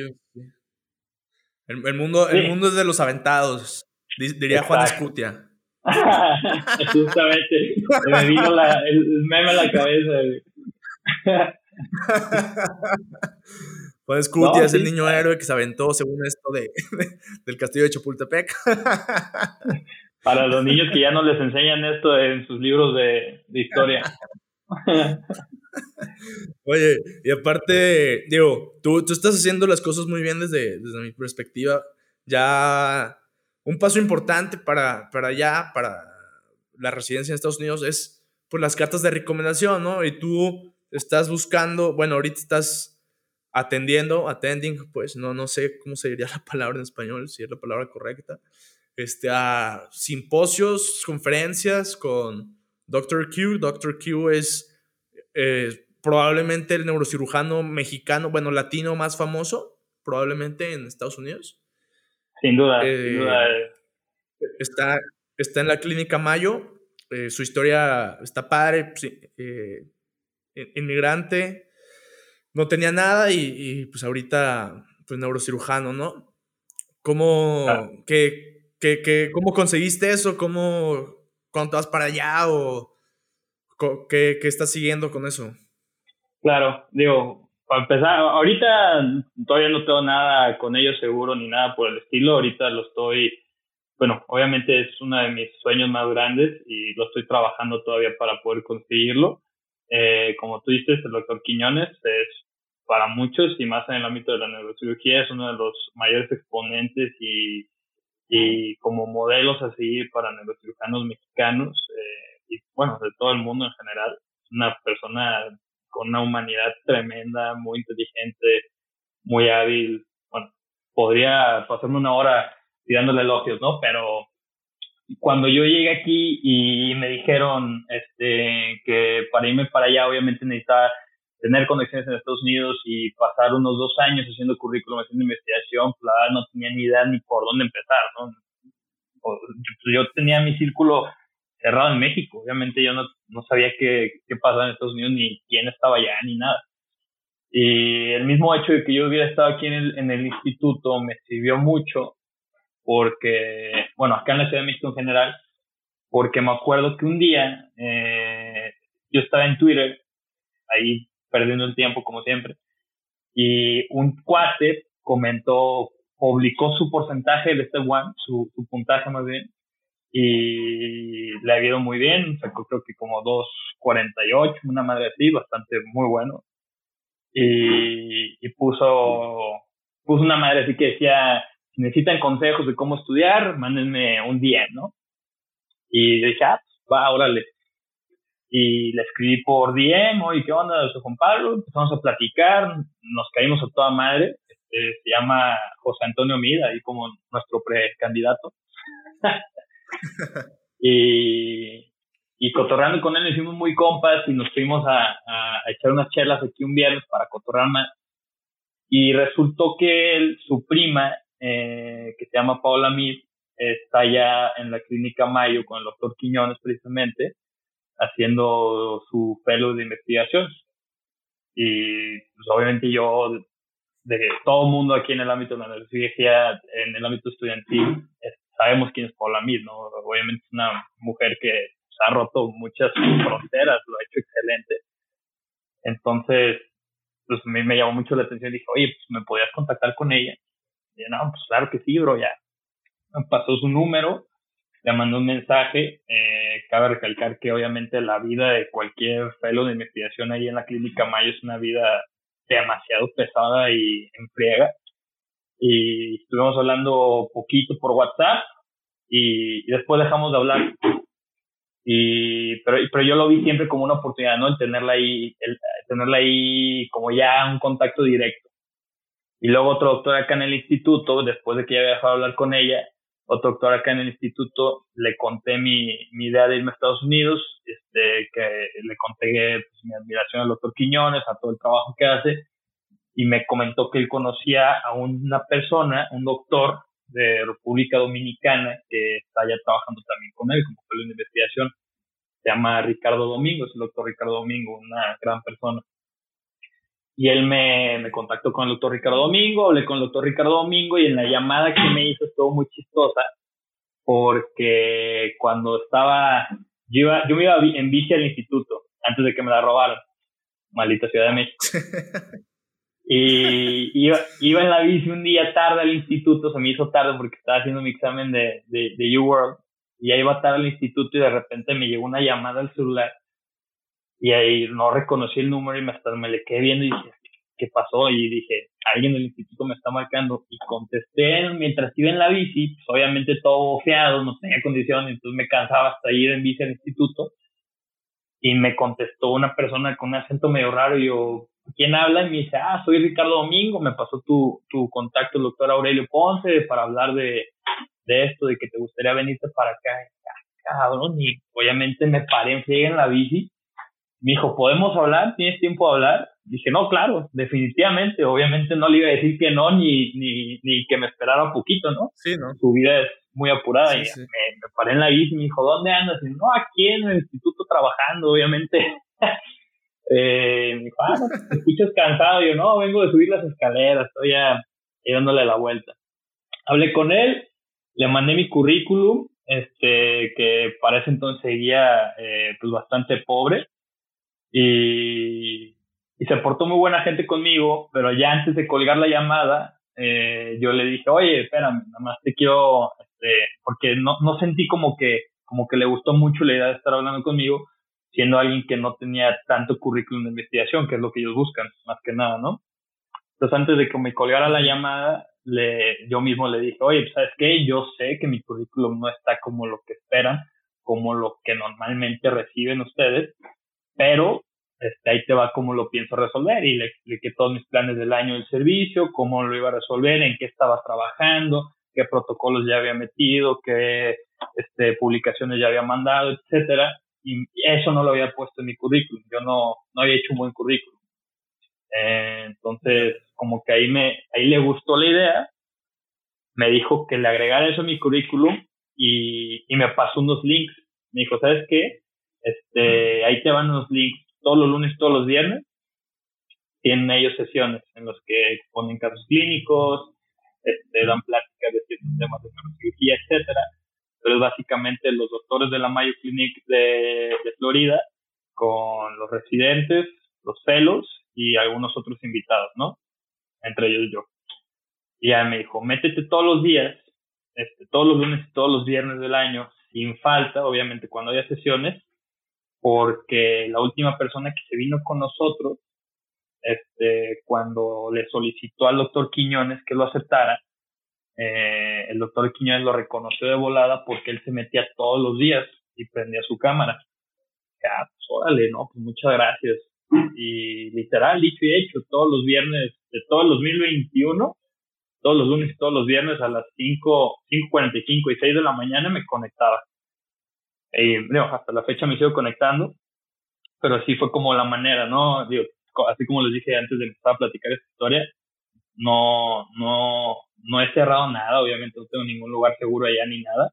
El, mundo, el mundo es de los aventados, diría Juan Escutia. Justamente, me vino la, el meme a la cabeza. Juan Escutia es el niño héroe que se aventó, según esto, de, del castillo de Chapultepec. Para los niños que ya no les enseñan esto en sus libros de, de historia. Oye, y aparte, digo, tú, tú estás haciendo las cosas muy bien desde, desde mi perspectiva. Ya un paso importante para, para allá, para la residencia en Estados Unidos, es pues, las cartas de recomendación, ¿no? Y tú estás buscando, bueno, ahorita estás atendiendo, attending, pues no, no sé cómo se diría la palabra en español, si es la palabra correcta, este, a simposios, conferencias con Dr. Q. Dr. Q es eh, probablemente el neurocirujano mexicano, bueno, latino más famoso, probablemente en Estados Unidos. Sin duda, sin eh, duda. Está, está en la clínica Mayo, eh, su historia está padre, pues, inmigrante, no tenía nada y, pues ahorita, pues neurocirujano, ¿no? ¿Cómo, ¿cómo conseguiste eso? ¿Cómo, cuando vas para allá o qué, qué estás siguiendo con eso? Claro, digo, para empezar, ahorita todavía no tengo nada con ellos seguro ni nada por el estilo, ahorita lo estoy, bueno, obviamente es uno de mis sueños más grandes y lo estoy trabajando todavía para poder conseguirlo. Eh, como tú dices, el doctor Quiñones es para muchos y más en el ámbito de la neurocirugía es uno de los mayores exponentes y, y como modelos a seguir para neurocirujanos mexicanos eh, y bueno, de todo el mundo en general. Una persona con una humanidad tremenda, muy inteligente, muy hábil. Bueno, podría pasarme una hora tirándole elogios, ¿no? Pero cuando yo llegué aquí y me dijeron este, que para irme para allá obviamente necesitaba tener conexiones en Estados Unidos y pasar unos dos años haciendo currículum, haciendo investigación, pues, la no tenía ni idea ni por dónde empezar, ¿no? yo tenía mi círculo cerrado en México, obviamente yo no, no sabía qué, qué pasaba en Estados Unidos, ni quién estaba allá, ni nada. Y el mismo hecho de que yo hubiera estado aquí en el, en el instituto me sirvió mucho porque, bueno, acá en la Ciudad de México en general, porque me acuerdo que un día eh, yo estaba en Twitter, ahí perdiendo el tiempo como siempre, y un cuate comentó, publicó su porcentaje de este one, su, su puntaje más bien, y le ha ido muy bien, sacó creo que como 2.48, una madre así, bastante muy bueno. Y, puso, puso una madre así que decía, si necesitan consejos de cómo estudiar, mándenme un día, ¿no? Y dije, ah, pues, va, órale. Y le escribí por DM, oye, ¿qué onda, soy Juan Pablo? Empezamos a platicar, nos caímos a toda madre. Este, se llama José Antonio Mida, ahí como nuestro precandidato. y, y cotorreando con él, nos hicimos muy compas y nos fuimos a, a, echar unas chelas aquí un viernes para cotorrear más. Y resultó que él, su prima eh, que se llama Paola Mid, está ya en la clínica Mayo con el doctor Quiñones precisamente, haciendo su fellow de investigación. Y pues, obviamente yo, de todo el mundo aquí en el ámbito de la neurocirugía, en el ámbito estudiantil, sabemos quién es Paola Mid, ¿no? Obviamente es una mujer que ha roto muchas fronteras, lo ha hecho excelente. Entonces, pues a mí me llamó mucho la atención dije, oye, pues me podías contactar con ella y no, pues claro que sí, bro, ya. Me pasó su número, le mandó un mensaje. Eh, cabe recalcar que obviamente la vida de cualquier fellow de investigación ahí en la clínica Mayo es una vida demasiado pesada y en Y estuvimos hablando poquito por WhatsApp y, después dejamos de hablar. Y, pero, pero yo lo vi siempre como una oportunidad, ¿no? El tenerla ahí, el tenerla ahí como ya un contacto directo. Y luego otro doctor acá en el instituto, después de que ya había dejado de hablar con ella, otro doctor acá en el instituto, le conté mi, mi idea de irme a Estados Unidos, este, que le conté pues, mi admiración al doctor Quiñones, a todo el trabajo que hace, y me comentó que él conocía a una persona, un doctor de República Dominicana, que está ya trabajando también con él, como fue la investigación, se llama Ricardo Domingo, es el doctor Ricardo Domingo, una gran persona. Y él me, me contactó con el doctor Ricardo Domingo, hablé con el doctor Ricardo Domingo y en la llamada que me hizo estuvo muy chistosa porque cuando estaba, yo, iba, yo me iba en bici al instituto antes de que me la robaran, maldita Ciudad de México. y iba, iba en la bici un día tarde al instituto, se me hizo tarde porque estaba haciendo mi examen de, de, de U-World y ya iba tarde al instituto y de repente me llegó una llamada al celular y ahí no reconocí el número y me, hasta me le quedé viendo y dije, ¿qué pasó? Y dije, alguien del instituto me está marcando y contesté mientras iba en la bici, pues obviamente todo bofeado, no tenía condiciones, entonces me cansaba hasta ir en bici al instituto y me contestó una persona con un acento medio raro y yo, ¿quién habla? Y me dice, ah, soy Ricardo Domingo, me pasó tu, tu contacto el doctor Aurelio Ponce para hablar de, de esto, de que te gustaría venirte para acá. Ah, cabrón, y obviamente me paré en en la bici me dijo, ¿podemos hablar? ¿Tienes tiempo de hablar? Dije, no, claro, definitivamente. Obviamente no le iba a decir que no, ni, ni, ni que me esperara un poquito, ¿no? Sí, ¿no? Su vida es muy apurada y Me, paré en la bici y me dijo, ¿dónde andas? Y no, aquí en el instituto trabajando, obviamente. eh, me dijo, ah, no, te escuchas cansado. Y yo, no, vengo de subir las escaleras, estoy ya dándole la vuelta. Hablé con él, le mandé mi currículum, este, que para ese entonces seguía eh, pues bastante pobre y, se portó muy buena gente conmigo, pero ya antes de colgar la llamada, eh, yo le dije, oye, espérame, nada más te quiero, este, porque no, no sentí como que, como que le gustó mucho la idea de estar hablando conmigo, siendo alguien que no tenía tanto currículum de investigación, que es lo que ellos buscan, más que nada, ¿no? Entonces, antes de que me colgara la llamada, le, yo mismo le dije, oye, pues, ¿sabes qué? Yo sé que mi currículum no está como lo que esperan, como lo que normalmente reciben ustedes, pero este, ahí te va cómo lo pienso resolver y le expliqué todos mis planes del año del servicio, cómo lo iba a resolver, en qué estaba trabajando, qué protocolos ya había metido, qué este, publicaciones ya había mandado, etcétera. Y eso no lo había puesto en mi currículum. Yo no, no había hecho un buen currículum. Eh, entonces, como que ahí me, ahí le gustó la idea. Me dijo que le agregara eso a mi currículum y, y me pasó unos links. Me dijo, ¿sabes qué? Este, ahí te van unos links todos los lunes, todos los viernes. Tienen ellos sesiones en los que exponen casos clínicos, este, dan pláticas de ciertos temas de neurocirugía, etcétera. Pero es básicamente los doctores de la Mayo Clinic de, de Florida con los residentes, los fellows y algunos otros invitados, ¿no? Entre ellos yo. Y ya me dijo, métete todos los días, este, todos los lunes y todos los viernes del año, sin falta, obviamente cuando haya sesiones, porque la última persona que se vino con nosotros, este, cuando le solicitó al doctor Quiñones que lo aceptara, eh, el doctor Quiñones lo reconoció de volada porque él se metía todos los días y prendía su cámara. Ya, pues órale, ¿no? Pues muchas gracias. Y literal, dicho y hecho, todos los viernes de todo el 2021, todos los lunes y todos los viernes a las 5, 5.45 y 6 de la mañana me conectaba. Y, hasta la fecha me sigo conectando, pero así fue como la manera, ¿no? Digo, así como les dije antes de empezar a platicar esta historia, no, no, no he cerrado nada, obviamente no tengo ningún lugar seguro allá ni nada,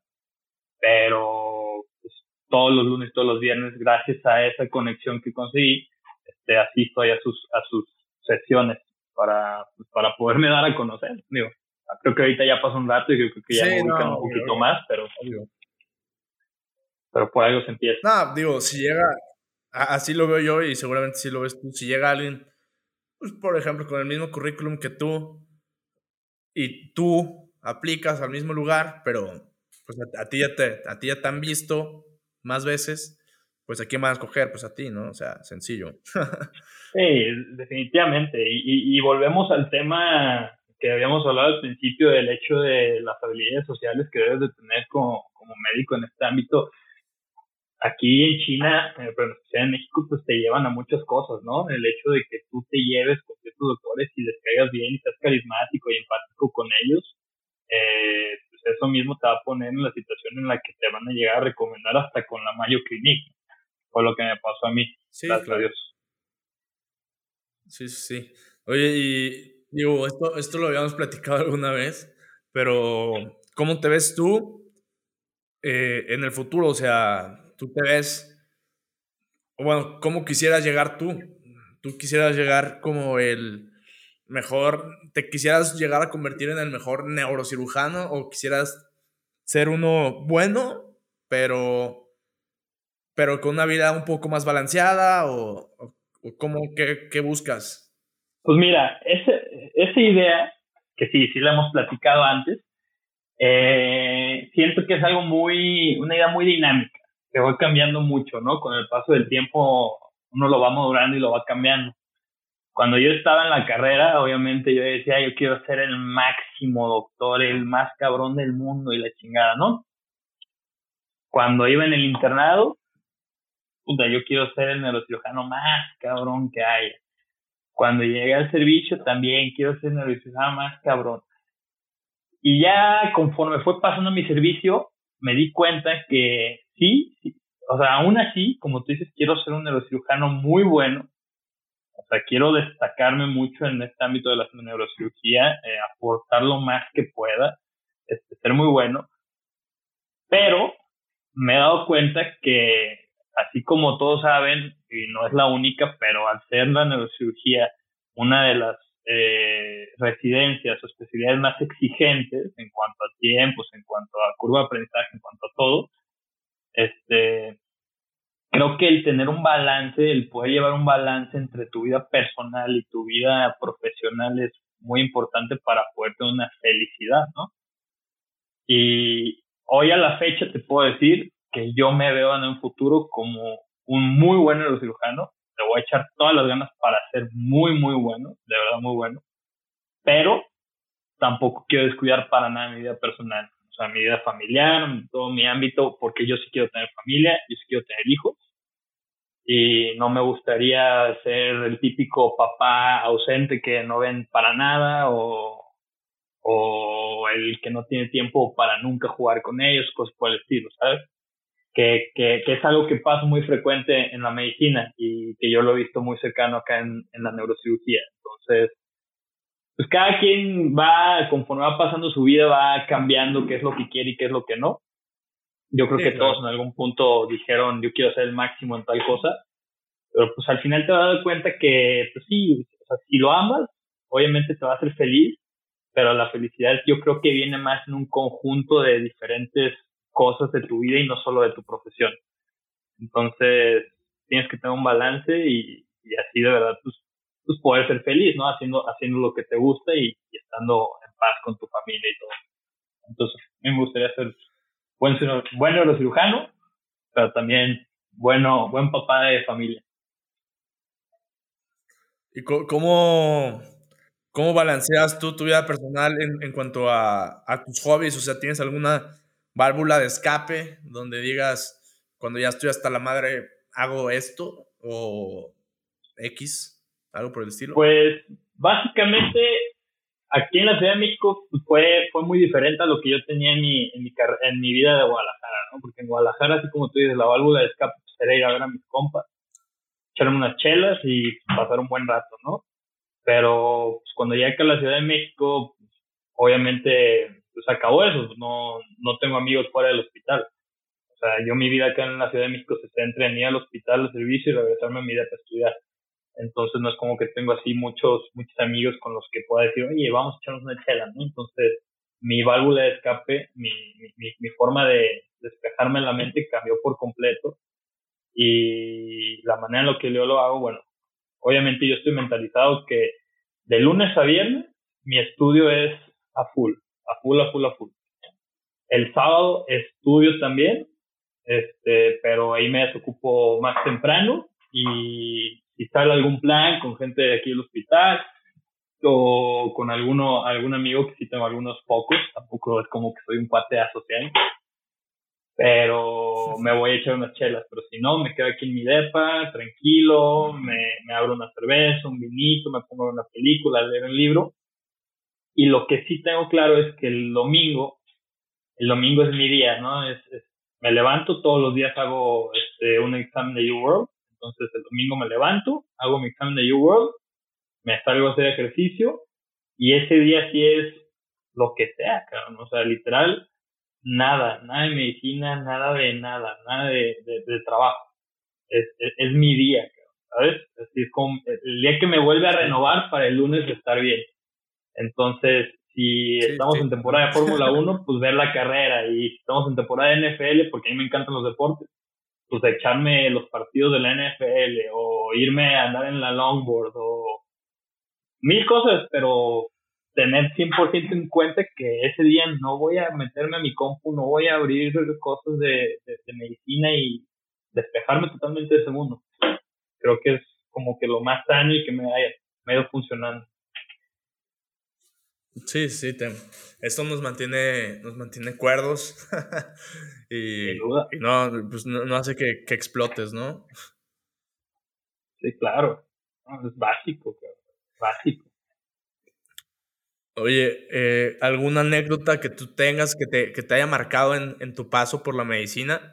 pero pues, todos los lunes, todos los viernes, gracias a esa conexión que conseguí, este, asisto a sus, a sus sesiones para, pues, para poderme dar a conocer. Digo, creo que ahorita ya pasó un rato y creo que ya me ubican un poquito más, pero pero por algo se empieza. No, digo, si llega, así lo veo yo y seguramente sí lo ves tú, si llega alguien, pues por ejemplo, con el mismo currículum que tú y tú aplicas al mismo lugar, pero pues a, ti, ya te, a ti ya te han visto más veces, pues a quién van a escoger, pues a ti, ¿no? O sea, sencillo. sí, definitivamente. Y, y, volvemos al tema que habíamos hablado al principio del hecho de las habilidades sociales que debes de tener como, como médico en este ámbito aquí en China, eh, pero en México, pues te llevan a muchas cosas, ¿no? El hecho de que tú te lleves con ciertos doctores y les caigas bien y seas carismático y empático con ellos, eh, pues eso mismo te va a poner en la situación en la que te van a llegar a recomendar hasta con la Mayo Clinic. Fue lo que me pasó a mí. Sí, claro. Sí, sí, sí. Oye, y digo, esto, esto lo habíamos platicado alguna vez, pero ¿cómo te ves tú eh, en el futuro? O sea, tú te ves, bueno, ¿cómo quisieras llegar tú? ¿Tú quisieras llegar como el mejor, te quisieras llegar a convertir en el mejor neurocirujano o quisieras ser uno bueno, pero, pero con una vida un poco más balanceada o, o cómo, qué, qué, buscas? Pues mira, ese, esa idea, que sí, sí la hemos platicado antes, eh, siento que es algo muy, una idea muy dinámica que voy cambiando mucho, ¿no? Con el paso del tiempo uno lo va madurando y lo va cambiando. Cuando yo estaba en la carrera, obviamente yo decía, yo quiero ser el máximo doctor, el más cabrón del mundo y la chingada, ¿no? Cuando iba en el internado, puta, yo quiero ser el neurocirujano más cabrón que haya. Cuando llegué al servicio, también quiero ser el neurocirujano más cabrón. Y ya conforme fue pasando mi servicio, me di cuenta que sí, o sea, aún así, como tú dices, quiero ser un neurocirujano muy bueno. O sea, quiero destacarme mucho en este ámbito de la neurocirugía, eh, aportar lo más que pueda, este, ser muy bueno. Pero me he dado cuenta que, así como todos saben, y no es la única, pero al ser la neurocirugía una de las eh, residencias o especialidades más exigentes en cuanto a tiempos, en cuanto a curva de aprendizaje, en cuanto a todo, este, creo que el tener un balance, el poder llevar un balance entre tu vida personal y tu vida profesional es muy importante para poder tener una felicidad, ¿no? Y hoy a la fecha te puedo decir que yo me veo en un futuro como un muy buen neurocirujano. Le voy a echar todas las ganas para ser muy, muy bueno, de verdad muy bueno. Pero tampoco quiero descuidar para nada mi vida personal o sea, mi vida familiar, todo mi ámbito, porque yo sí quiero tener familia, yo sí quiero tener hijos. Y no me gustaría ser el típico papá ausente que no ven para nada o, o el que no tiene tiempo para nunca jugar con ellos, cosas por el estilo, ¿sabes? Que, que, que, es algo que pasa muy frecuente en la medicina y que yo lo he visto muy cercano acá en, en la neurocirugía. Entonces, pues cada quien va, conforme va pasando su vida, va cambiando qué es lo que quiere y qué es lo que no. Yo creo que todos en algún punto dijeron, yo quiero ser el máximo en tal cosa, pero pues al final te vas a dar cuenta que, pues sí, o sea, si lo amas, obviamente te va a hacer feliz, pero la felicidad yo creo que viene más en un conjunto de diferentes cosas de tu vida y no solo de tu profesión. Entonces, tienes que tener un balance y, así de verdad, pues pues poder ser feliz, ¿no? Haciendo, haciendo lo que te gusta y, estando en paz con tu familia y todo. Entonces, a mí me gustaría ser buen, buen neurocirujano, pero también bueno, buen papá de familia. ¿Y cómo, cómo balanceas tú tu vida personal en, en cuanto a, tus hobbies? O sea, ¿tienes alguna válvula de escape donde digas, cuando ya estoy hasta la madre, hago esto? ¿O X? algo por el estilo? Pues básicamente aquí en la Ciudad de México pues, fue, fue muy diferente a lo que yo tenía en mi, en mi, en mi vida de Guadalajara, ¿no? Porque en Guadalajara, así como tú dices, la válvula de escape pues, era ir a ver a mis compas, echarme unas chelas y pasar un buen rato, ¿no? Pero pues, cuando llegué a la Ciudad de México, pues, obviamente pues acabó eso, no, no tengo amigos fuera del hospital. O sea, yo mi vida acá en la Ciudad de México se centra en ir al hospital, al servicio y regresarme a mi vida para estudiar. Entonces no es como que tengo así muchos, muchos amigos con los que pueda decir, oye, vamos a echarnos una chela, ¿no? Entonces mi válvula de escape, mi, mi, mi forma de despejarme la mente cambió por completo. Y la manera en la que yo lo hago, bueno, obviamente yo estoy mentalizado que de lunes a viernes mi estudio es a full, a full, a full, a full. El sábado estudio también, este, pero ahí me desocupo más temprano y si sale algún plan con gente de aquí del hospital o con alguno, algún amigo que sí tengo algunos pocos, tampoco es como que soy un cuate asociado. pero me voy a echar unas chelas, pero si no, me quedo aquí en mi depa, tranquilo, me, me abro una cerveza, un vinito, me pongo una película, leer un libro. Y lo que sí tengo claro es que el domingo, el domingo es mi día, ¿no? Es, me levanto, todos los días hago este, un examen de U-World, entonces el domingo me levanto, hago mi examen de U-World, me salgo a hacer ejercicio, y ese día sí es lo que sea, cabrón, o sea, literal, nada, nada de medicina, nada de nada, nada de, de, trabajo. Es, es, mi día, ¿sabes? Es como el día que me vuelve a renovar para el lunes estar bien. Entonces, si estamos en temporada de Fórmula 1, pues ver la carrera. Y si estamos en temporada de NFL, porque a mí me encantan los deportes, pues echarme los partidos de la NFL o irme a andar en la longboard o mil cosas, pero tener 100% en cuenta que ese día no voy a meterme a mi compu, no voy a abrir cosas de, de, medicina y despejarme totalmente de ese mundo. Creo que es como que lo más sano y que me haya, me ha ido funcionando. Sí, sí, esto nos mantiene, nos mantiene cuerdos y, y, no, pues no, hace que, que, explotes, ¿no? Sí, claro, es básico, básico. Oye, eh, ¿alguna anécdota que tú tengas que te, que te haya marcado en, en, tu paso por la medicina?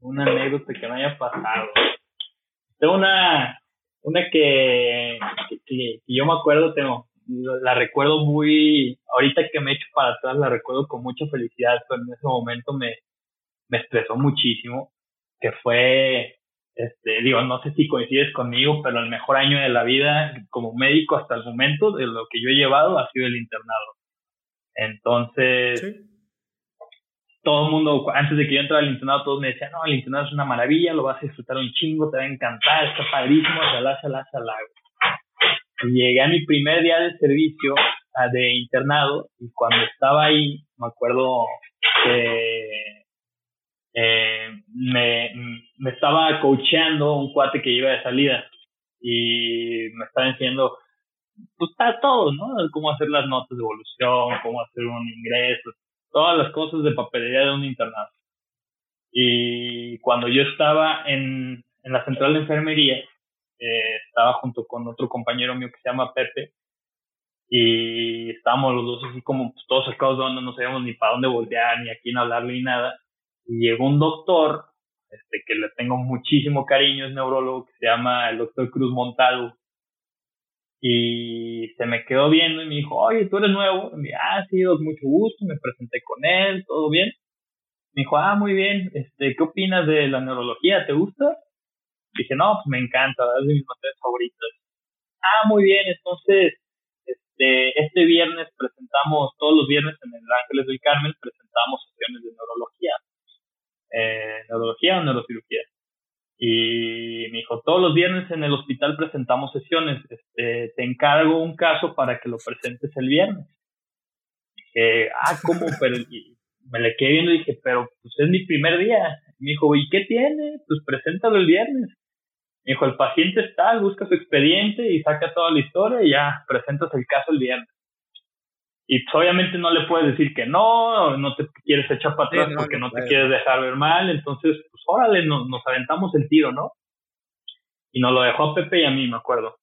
Una anécdota que me haya pasado. Tengo una, una que, que, yo me acuerdo, tengo, la recuerdo muy, ahorita que me he hecho para atrás, la recuerdo con mucha felicidad, pero en ese momento me, me estresó muchísimo, que fue este, digo, no sé si coincides conmigo, pero el mejor año de la vida como médico hasta el momento de lo que yo he llevado ha sido el internado. Entonces, todo el mundo, antes de que yo entrara al internado, todos me decían, no, el internado es una maravilla, lo vas a disfrutar un chingo, te va a encantar, está padrísimo, salá, salá, salá. Y llegué a mi primer día de servicio de internado y cuando estaba ahí, me acuerdo que eh, me, estaba coacheando un cuate que iba de salida y me estaba enseñando pues está todo, ¿no? Cómo hacer las notas de evolución, cómo hacer un ingreso, todas las cosas de papelería de un internado. Y cuando yo estaba en, en la central de enfermería, eh, estaba junto con otro compañero mío que se llama Pepe, y estábamos los dos así como pues, todos sacados de donde no sabíamos ni para dónde voltear, ni a quién hablarle, ni nada. Y llegó un doctor, este, que le tengo muchísimo cariño, es neurólogo, que se llama el doctor Cruz Montalvo. Y se me quedó viendo y me dijo, oye, tú eres nuevo. Y me ah, sí, mucho gusto, me presenté con él, todo bien. Me dijo, ah, muy bien, este, ¿qué opinas de la neurología? ¿Te gusta? Dije, no, pues me encanta, es de mis materias favoritas. Ah, muy bien, entonces, este, este viernes presentamos, todos los viernes en el Ángeles del Carmen, presentamos sesiones de neurología eh, neurología o neurocirugía. Y me dijo, todos los viernes en el hospital presentamos sesiones, este, te encargo un caso para que lo presentes el viernes. Dije, ah, ¿cómo? Pero me le quedé viendo y dije, pero pues es mi primer día. Me dijo, ¿y qué tiene? Pues preséntalo el viernes. Me dijo, el paciente está, busca su expediente y saca toda la historia y ya presentas el caso el viernes. Y pues obviamente no le puedes decir que no, no te quieres echar para atrás porque no, te quieres dejar ver mal, entonces pues órale, nos, nos aventamos el tiro, ¿no? Y nos lo dejó a Pepe y a mí, me acuerdo.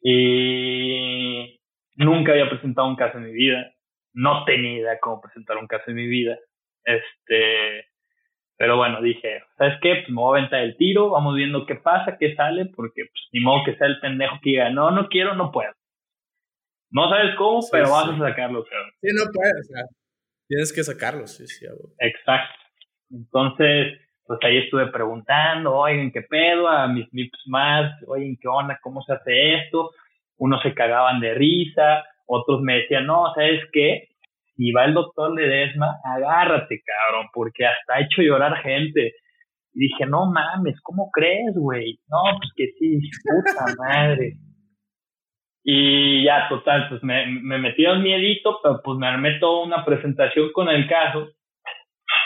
Y nunca había presentado un caso en mi vida, no tenía idea cómo presentar un caso en mi vida. Este, pero bueno, dije, ¿sabes qué? Pues me voy a aventar el tiro, vamos viendo qué pasa, qué sale, porque pues, ni modo que sea el pendejo que diga, no, no quiero, no puedo. No sabes cómo, pero vas a sacarlo, cabrón. Sí, no puedes, o sea, tienes que sacarlo, sí, sí. Exacto. Entonces, pues ahí estuve preguntando, oigan, ¿qué pedo? A mis mips más, oigan, ¿qué onda? ¿Cómo se hace esto? Unos se cagaban de risa, otros me decían, no, ¿sabes qué? Si va el doctor Ledesma, agárrate, cabrón, porque hasta ha hecho llorar gente. Y dije, no mames, ¿cómo crees, güey? No, pues que sí, puta madre. Y ya, total, pues me, me metieron miedito, pero pues me armé toda una presentación con el caso.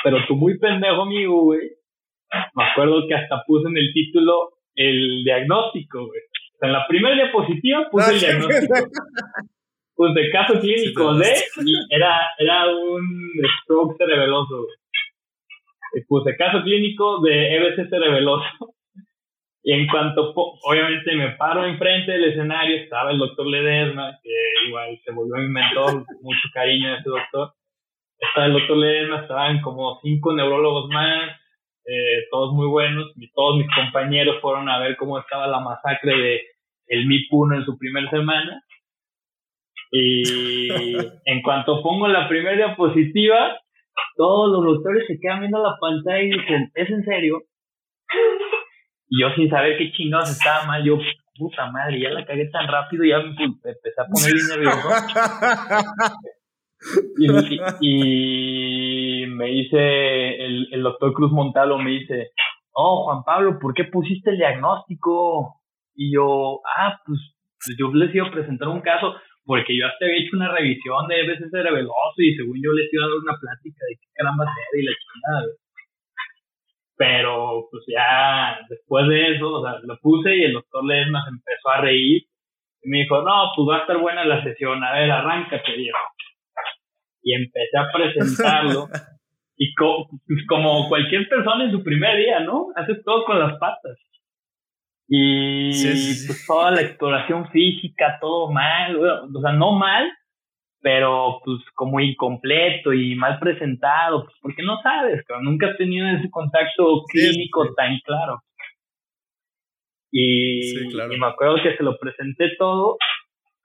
Pero tú muy pendejo, amigo, güey. Me acuerdo que hasta puse en el título el diagnóstico, güey. en la primera diapositiva puse el diagnóstico. Pues de caso clínico de, era, era un stroke cerebeloso. Pues de caso clínico de EBC cerebeloso. Y en cuanto, obviamente me paro enfrente del escenario, estaba el doctor Ledesma, que igual se volvió mi mentor, mucho cariño de ese doctor. Estaba el doctor Ledesma, estaban como cinco neurólogos más, eh, todos muy buenos, y todos mis compañeros fueron a ver cómo estaba la masacre de el MIP1 en su primera semana. Y en cuanto pongo la primera diapositiva, todos los doctores se quedan viendo la pantalla y dicen, ¿es en serio? Y yo sin saber qué chingados estaba mal, yo, puta madre, ya la cagué tan rápido, y ya me empecé a poner nervioso. y, me dice el, el doctor Cruz Montalo, me dice, oh, Juan Pablo, ¿por qué pusiste el diagnóstico? Y yo, ah, pues, pues yo les iba a presentar un caso, porque yo hasta había hecho una revisión de veces cerebeloso y según yo les iba a dar una plática de qué caramba era y la chingada. Pero pues ya después de eso, o sea, lo puse y el doctor Lesmas empezó a reír y me dijo, no, pues va a estar buena la sesión, a ver, arráncate, viejo. Y empecé a presentarlo y pues, como cualquier persona en su primer día, ¿no? Haces todo con las patas. Y pues toda la exploración física, todo mal, o sea, no mal, pero pues como incompleto y mal presentado, pues porque no sabes, pero nunca has tenido ese contacto clínico tan claro. Y, y, me acuerdo que se lo presenté todo,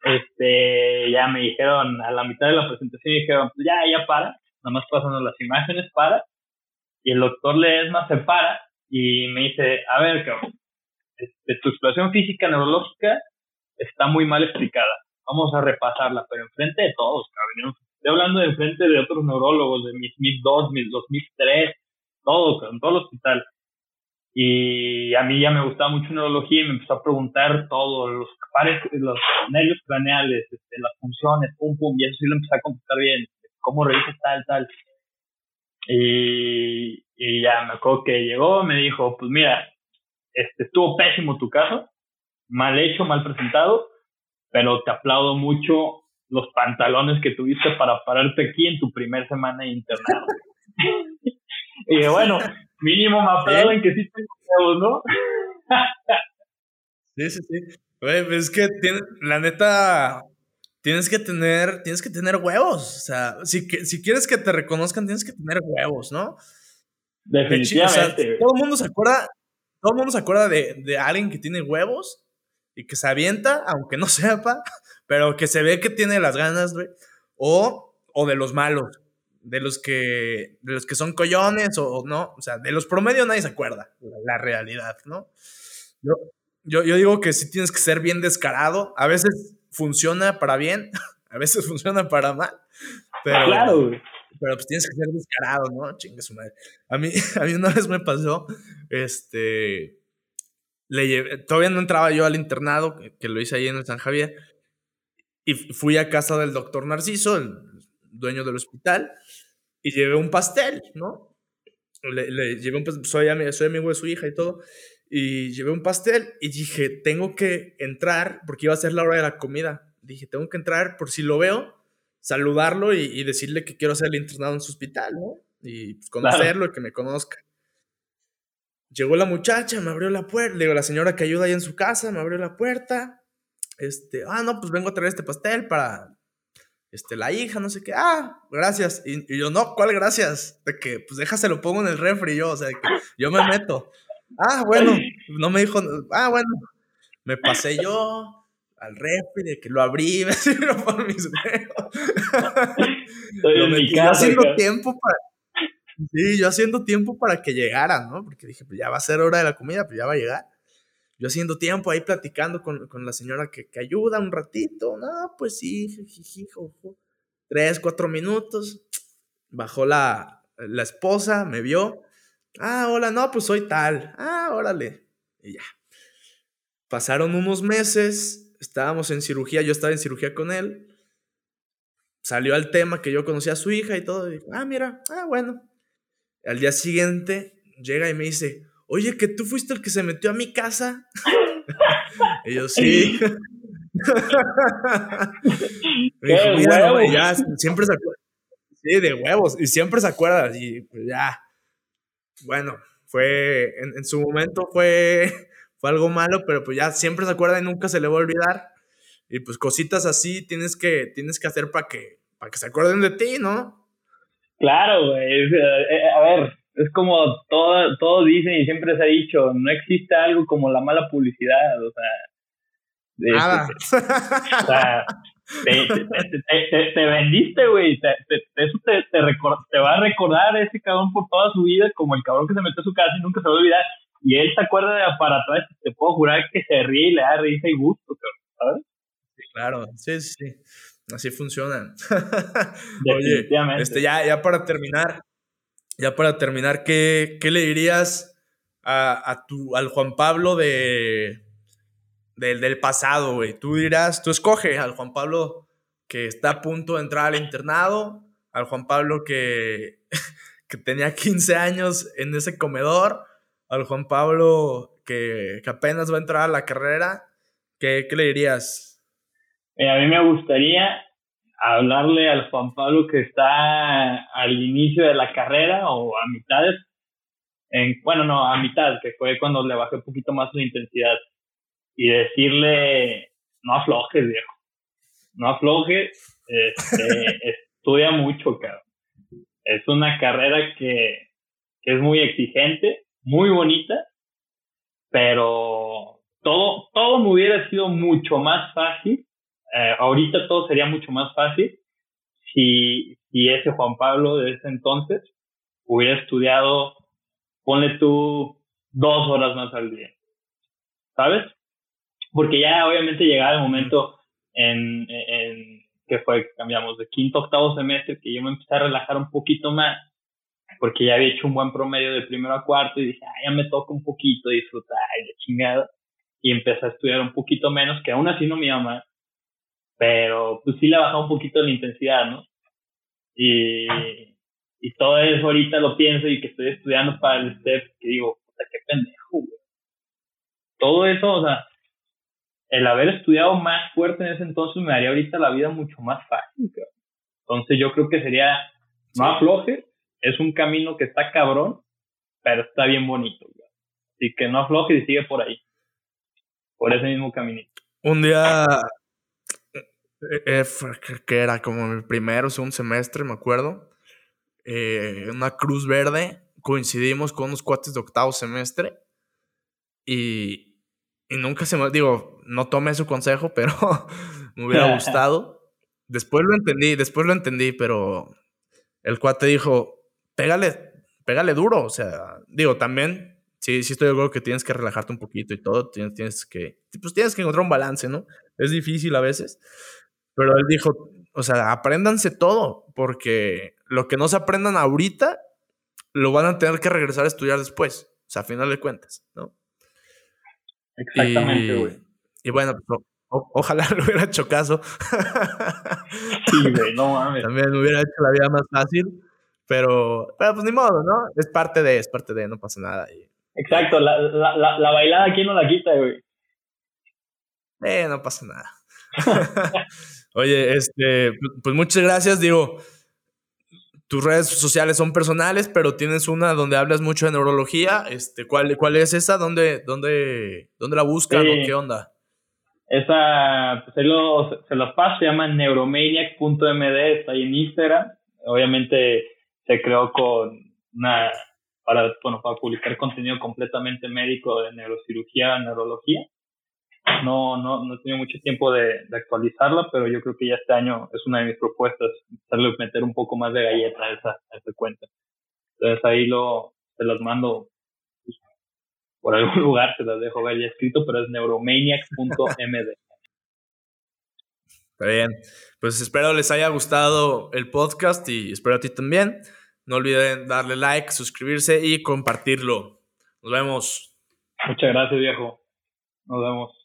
este, ya me dijeron, a la mitad de la presentación dijeron, pues ya, ya para, nada más pasando las imágenes, para, y el doctor Ledesma se para y me dice, a ver, cabrón, este, tu exploración física neurológica está muy mal explicada. Vamos a repasarla, pero enfrente de todos, cabrón. Estoy hablando de enfrente de otros neurólogos, de mis MIP 2, mis 2003, todo, en todo el hospital. Y a mí ya me gustaba mucho neurología y me empezó a preguntar todo, los pares, los nervios craneales, este, las funciones, pum, pum, y eso sí lo empecé a contestar bien, cómo revisas tal, tal. Y, y ya me acuerdo que llegó, me dijo, pues mira, este, estuvo pésimo tu caso, mal hecho, mal presentado, pero te aplaudo mucho los pantalones que tuviste para pararte aquí en tu primer semana de internado. y bueno, mínimo me aplauden que sí tengo ¿no? sí, sí, sí. Pues es que tiene, la neta, tienes que tener, tienes que tener huevos. O sea, si, si quieres que te reconozcan, tienes que tener huevos, ¿no? Definitivamente. todo el mundo se acuerda, todo el mundo se acuerda de, de, alguien que tiene huevos y que se avienta, aunque no sepa, pero que se ve que tiene las ganas, güey. O, o de los malos, de los que, de los que son collones o no. O sea, de los promedios nadie se acuerda, la, realidad, ¿no? Yo, yo, yo digo que sí tienes que ser bien descarado. A veces funciona para bien, a veces funciona para mal. Pero, claro, pero pues tienes que ser descarado, ¿no? Chingue su madre. A mí, a mí una vez me pasó, este, le llevé, todavía no entraba yo al internado, que lo hice ahí en el San Javier, y fui a casa del doctor Narciso, el dueño del hospital, y llevé un pastel, ¿no? Le, le llevé un pastel, soy, soy amigo de su hija y todo, y llevé un pastel y dije, tengo que entrar, porque iba a ser la hora de la comida, dije, tengo que entrar por si lo veo, saludarlo y, decirle que quiero hacer el internado en su hospital, ¿no? Y pues, conocerlo y que me conozca. Llegó la muchacha, me abrió la puerta, digo, la señora que ayuda ahí en su casa, me abrió la puerta. Este, ah, no, pues vengo a traer este pastel para este, la hija, no sé qué. Ah, gracias. Y, yo, no, ¿cuál gracias? De que, pues déjase, lo pongo en el refri yo, o sea, que yo me meto. Ah, bueno, no me dijo, ah, bueno, me pasé yo, al refri, de que lo abrí, me sirvió por mis lo metí haciendo tiempo para. Sí, yo haciendo tiempo para que llegara, ¿no? Porque dije, pues ya va a ser hora de la comida, pues ya va a llegar. Yo haciendo tiempo ahí platicando con, con la señora que, que, ayuda un ratito. No, pues sí, jiji, Tres, cuatro minutos. Bajó la, la esposa, me vio. Ah, hola, no, pues soy tal. Ah, órale. Y ya. Pasaron unos meses estábamos en cirugía, yo estaba en cirugía con él, salió al tema que yo conocía a su hija y todo, y dijo, ah, mira, ah, bueno. Al día siguiente llega y me dice, oye, que tú fuiste el que se metió a mi casa. y yo, sí. ya, siempre se acuerda. Sí, de huevos, y siempre se acuerda, y pues ya. Bueno, fue, en, su momento fue, fue algo malo, pero pues ya siempre se acuerda y nunca se le va a olvidar. Y pues cositas así tienes que, tienes que hacer para que, para que se acuerden de ti, ¿no? Claro, güey. Eh, eh, a ver, es como todo, todos dicen y siempre se ha dicho, no existe algo como la mala publicidad, o sea. Nada. o sea, te, vendiste, güey. eso te, te, va a recordar ese cabrón por toda su vida como el cabrón que se metió a su casa y nunca se va a olvidar. Y él se acuerda de para atrás, te puedo jurar que se ríe y le da risa y gusto, ¿sabes? claro, sí, sí. Así funcionan. Oye, este, ya, ya para terminar, ya para terminar, ¿qué, qué le dirías a, a tu, al Juan Pablo de, del, del pasado, güey? Tú dirás, tú escoge al Juan Pablo que está a punto de entrar al internado, al Juan Pablo que, que tenía 15 años en ese comedor, al Juan Pablo que, que apenas va a entrar a la carrera, ¿qué, qué le dirías? Eh, a mí me gustaría hablarle al Juan Pablo que está al inicio de la carrera o a mitades, en, bueno, no, a mitad, que fue cuando le bajé un poquito más la intensidad, y decirle, no aflojes, viejo, no aflojes, este, estudia mucho, cabrón. Es una carrera que, que es muy exigente, muy bonita, pero todo, todo me hubiera sido mucho más fácil eh, ahorita todo sería mucho más fácil si, si ese Juan Pablo de ese entonces hubiera estudiado, ponle tú dos horas más al día. ¿Sabes? Porque ya obviamente llegaba el momento en, en que fue que cambiamos de quinto a octavo semestre, que yo me empecé a relajar un poquito más, porque ya había hecho un buen promedio de primero a cuarto y dije, ah, ya me toca un poquito disfrutar y de chingada. Y empecé a estudiar un poquito menos, que aún así no me iba mal, pero pues sí le ha bajado un poquito la intensidad, ¿no? Y, y todo eso ahorita lo pienso y que estoy estudiando para el STEP, que digo, puta, qué pendejo, güey. Todo eso, o sea, el haber estudiado más fuerte en ese entonces me haría ahorita la vida mucho más fácil, cabrón. Entonces yo creo que sería, no afloje, es un camino que está cabrón, pero está bien bonito, güey. Así que no afloje y sigue por ahí, por ese mismo caminito. Un día eh, eh, que era como el primero o segundo semestre, me acuerdo. Eh, una cruz verde. Coincidimos con unos cuates de octavo semestre. Y, y nunca se me. Digo, no tomé su consejo, pero me hubiera gustado. Después lo entendí, después lo entendí, pero el cuate dijo: pégale, pégale duro. O sea, digo, también. Sí, sí estoy de acuerdo que tienes que relajarte un poquito y todo, tienes, tienes que, pues tienes que encontrar un balance, ¿no? Es difícil a veces, pero él dijo, o sea, apréndanse todo, porque lo que no se aprendan ahorita, lo van a tener que regresar a estudiar después. O sea, a final de cuentas, ¿no? Exactamente, güey. Y, bueno, pues, ojalá le hubiera hecho caso. sí, güey, no mames. También me hubiera hecho la vida más fácil, pero, pero pues ni modo, ¿no? Es parte de, es parte de, no pasa nada. Exacto, la, la, la, la bailada aquí no la quita, güey. Eh, no pasa nada. Oye, este, pues muchas gracias. Digo, tus redes sociales son personales, pero tienes una donde hablas mucho de neurología. Este, ¿cuál, cuál es esa? ¿Dónde, dónde, dónde la buscan o qué onda? Esa, pues lo, se los paso, se llama neuromaniac.md, está ahí en Instagram. Obviamente se creó con una, para, bueno, para publicar contenido completamente médico de neurocirugía, neurología no, no, no he tenido mucho tiempo de, actualizarla, pero yo creo que ya este año es una de mis propuestas, meter un poco más de galleta a esa, a esa cuenta. Entonces ahí lo, se las mando por algún lugar, se las dejo ver ya escrito, pero es neuromaniac.md. Está bien. Pues espero les haya gustado el podcast y espero a ti también. No olviden darle like, suscribirse y compartirlo. Nos vemos. Muchas gracias, viejo. Nos vemos.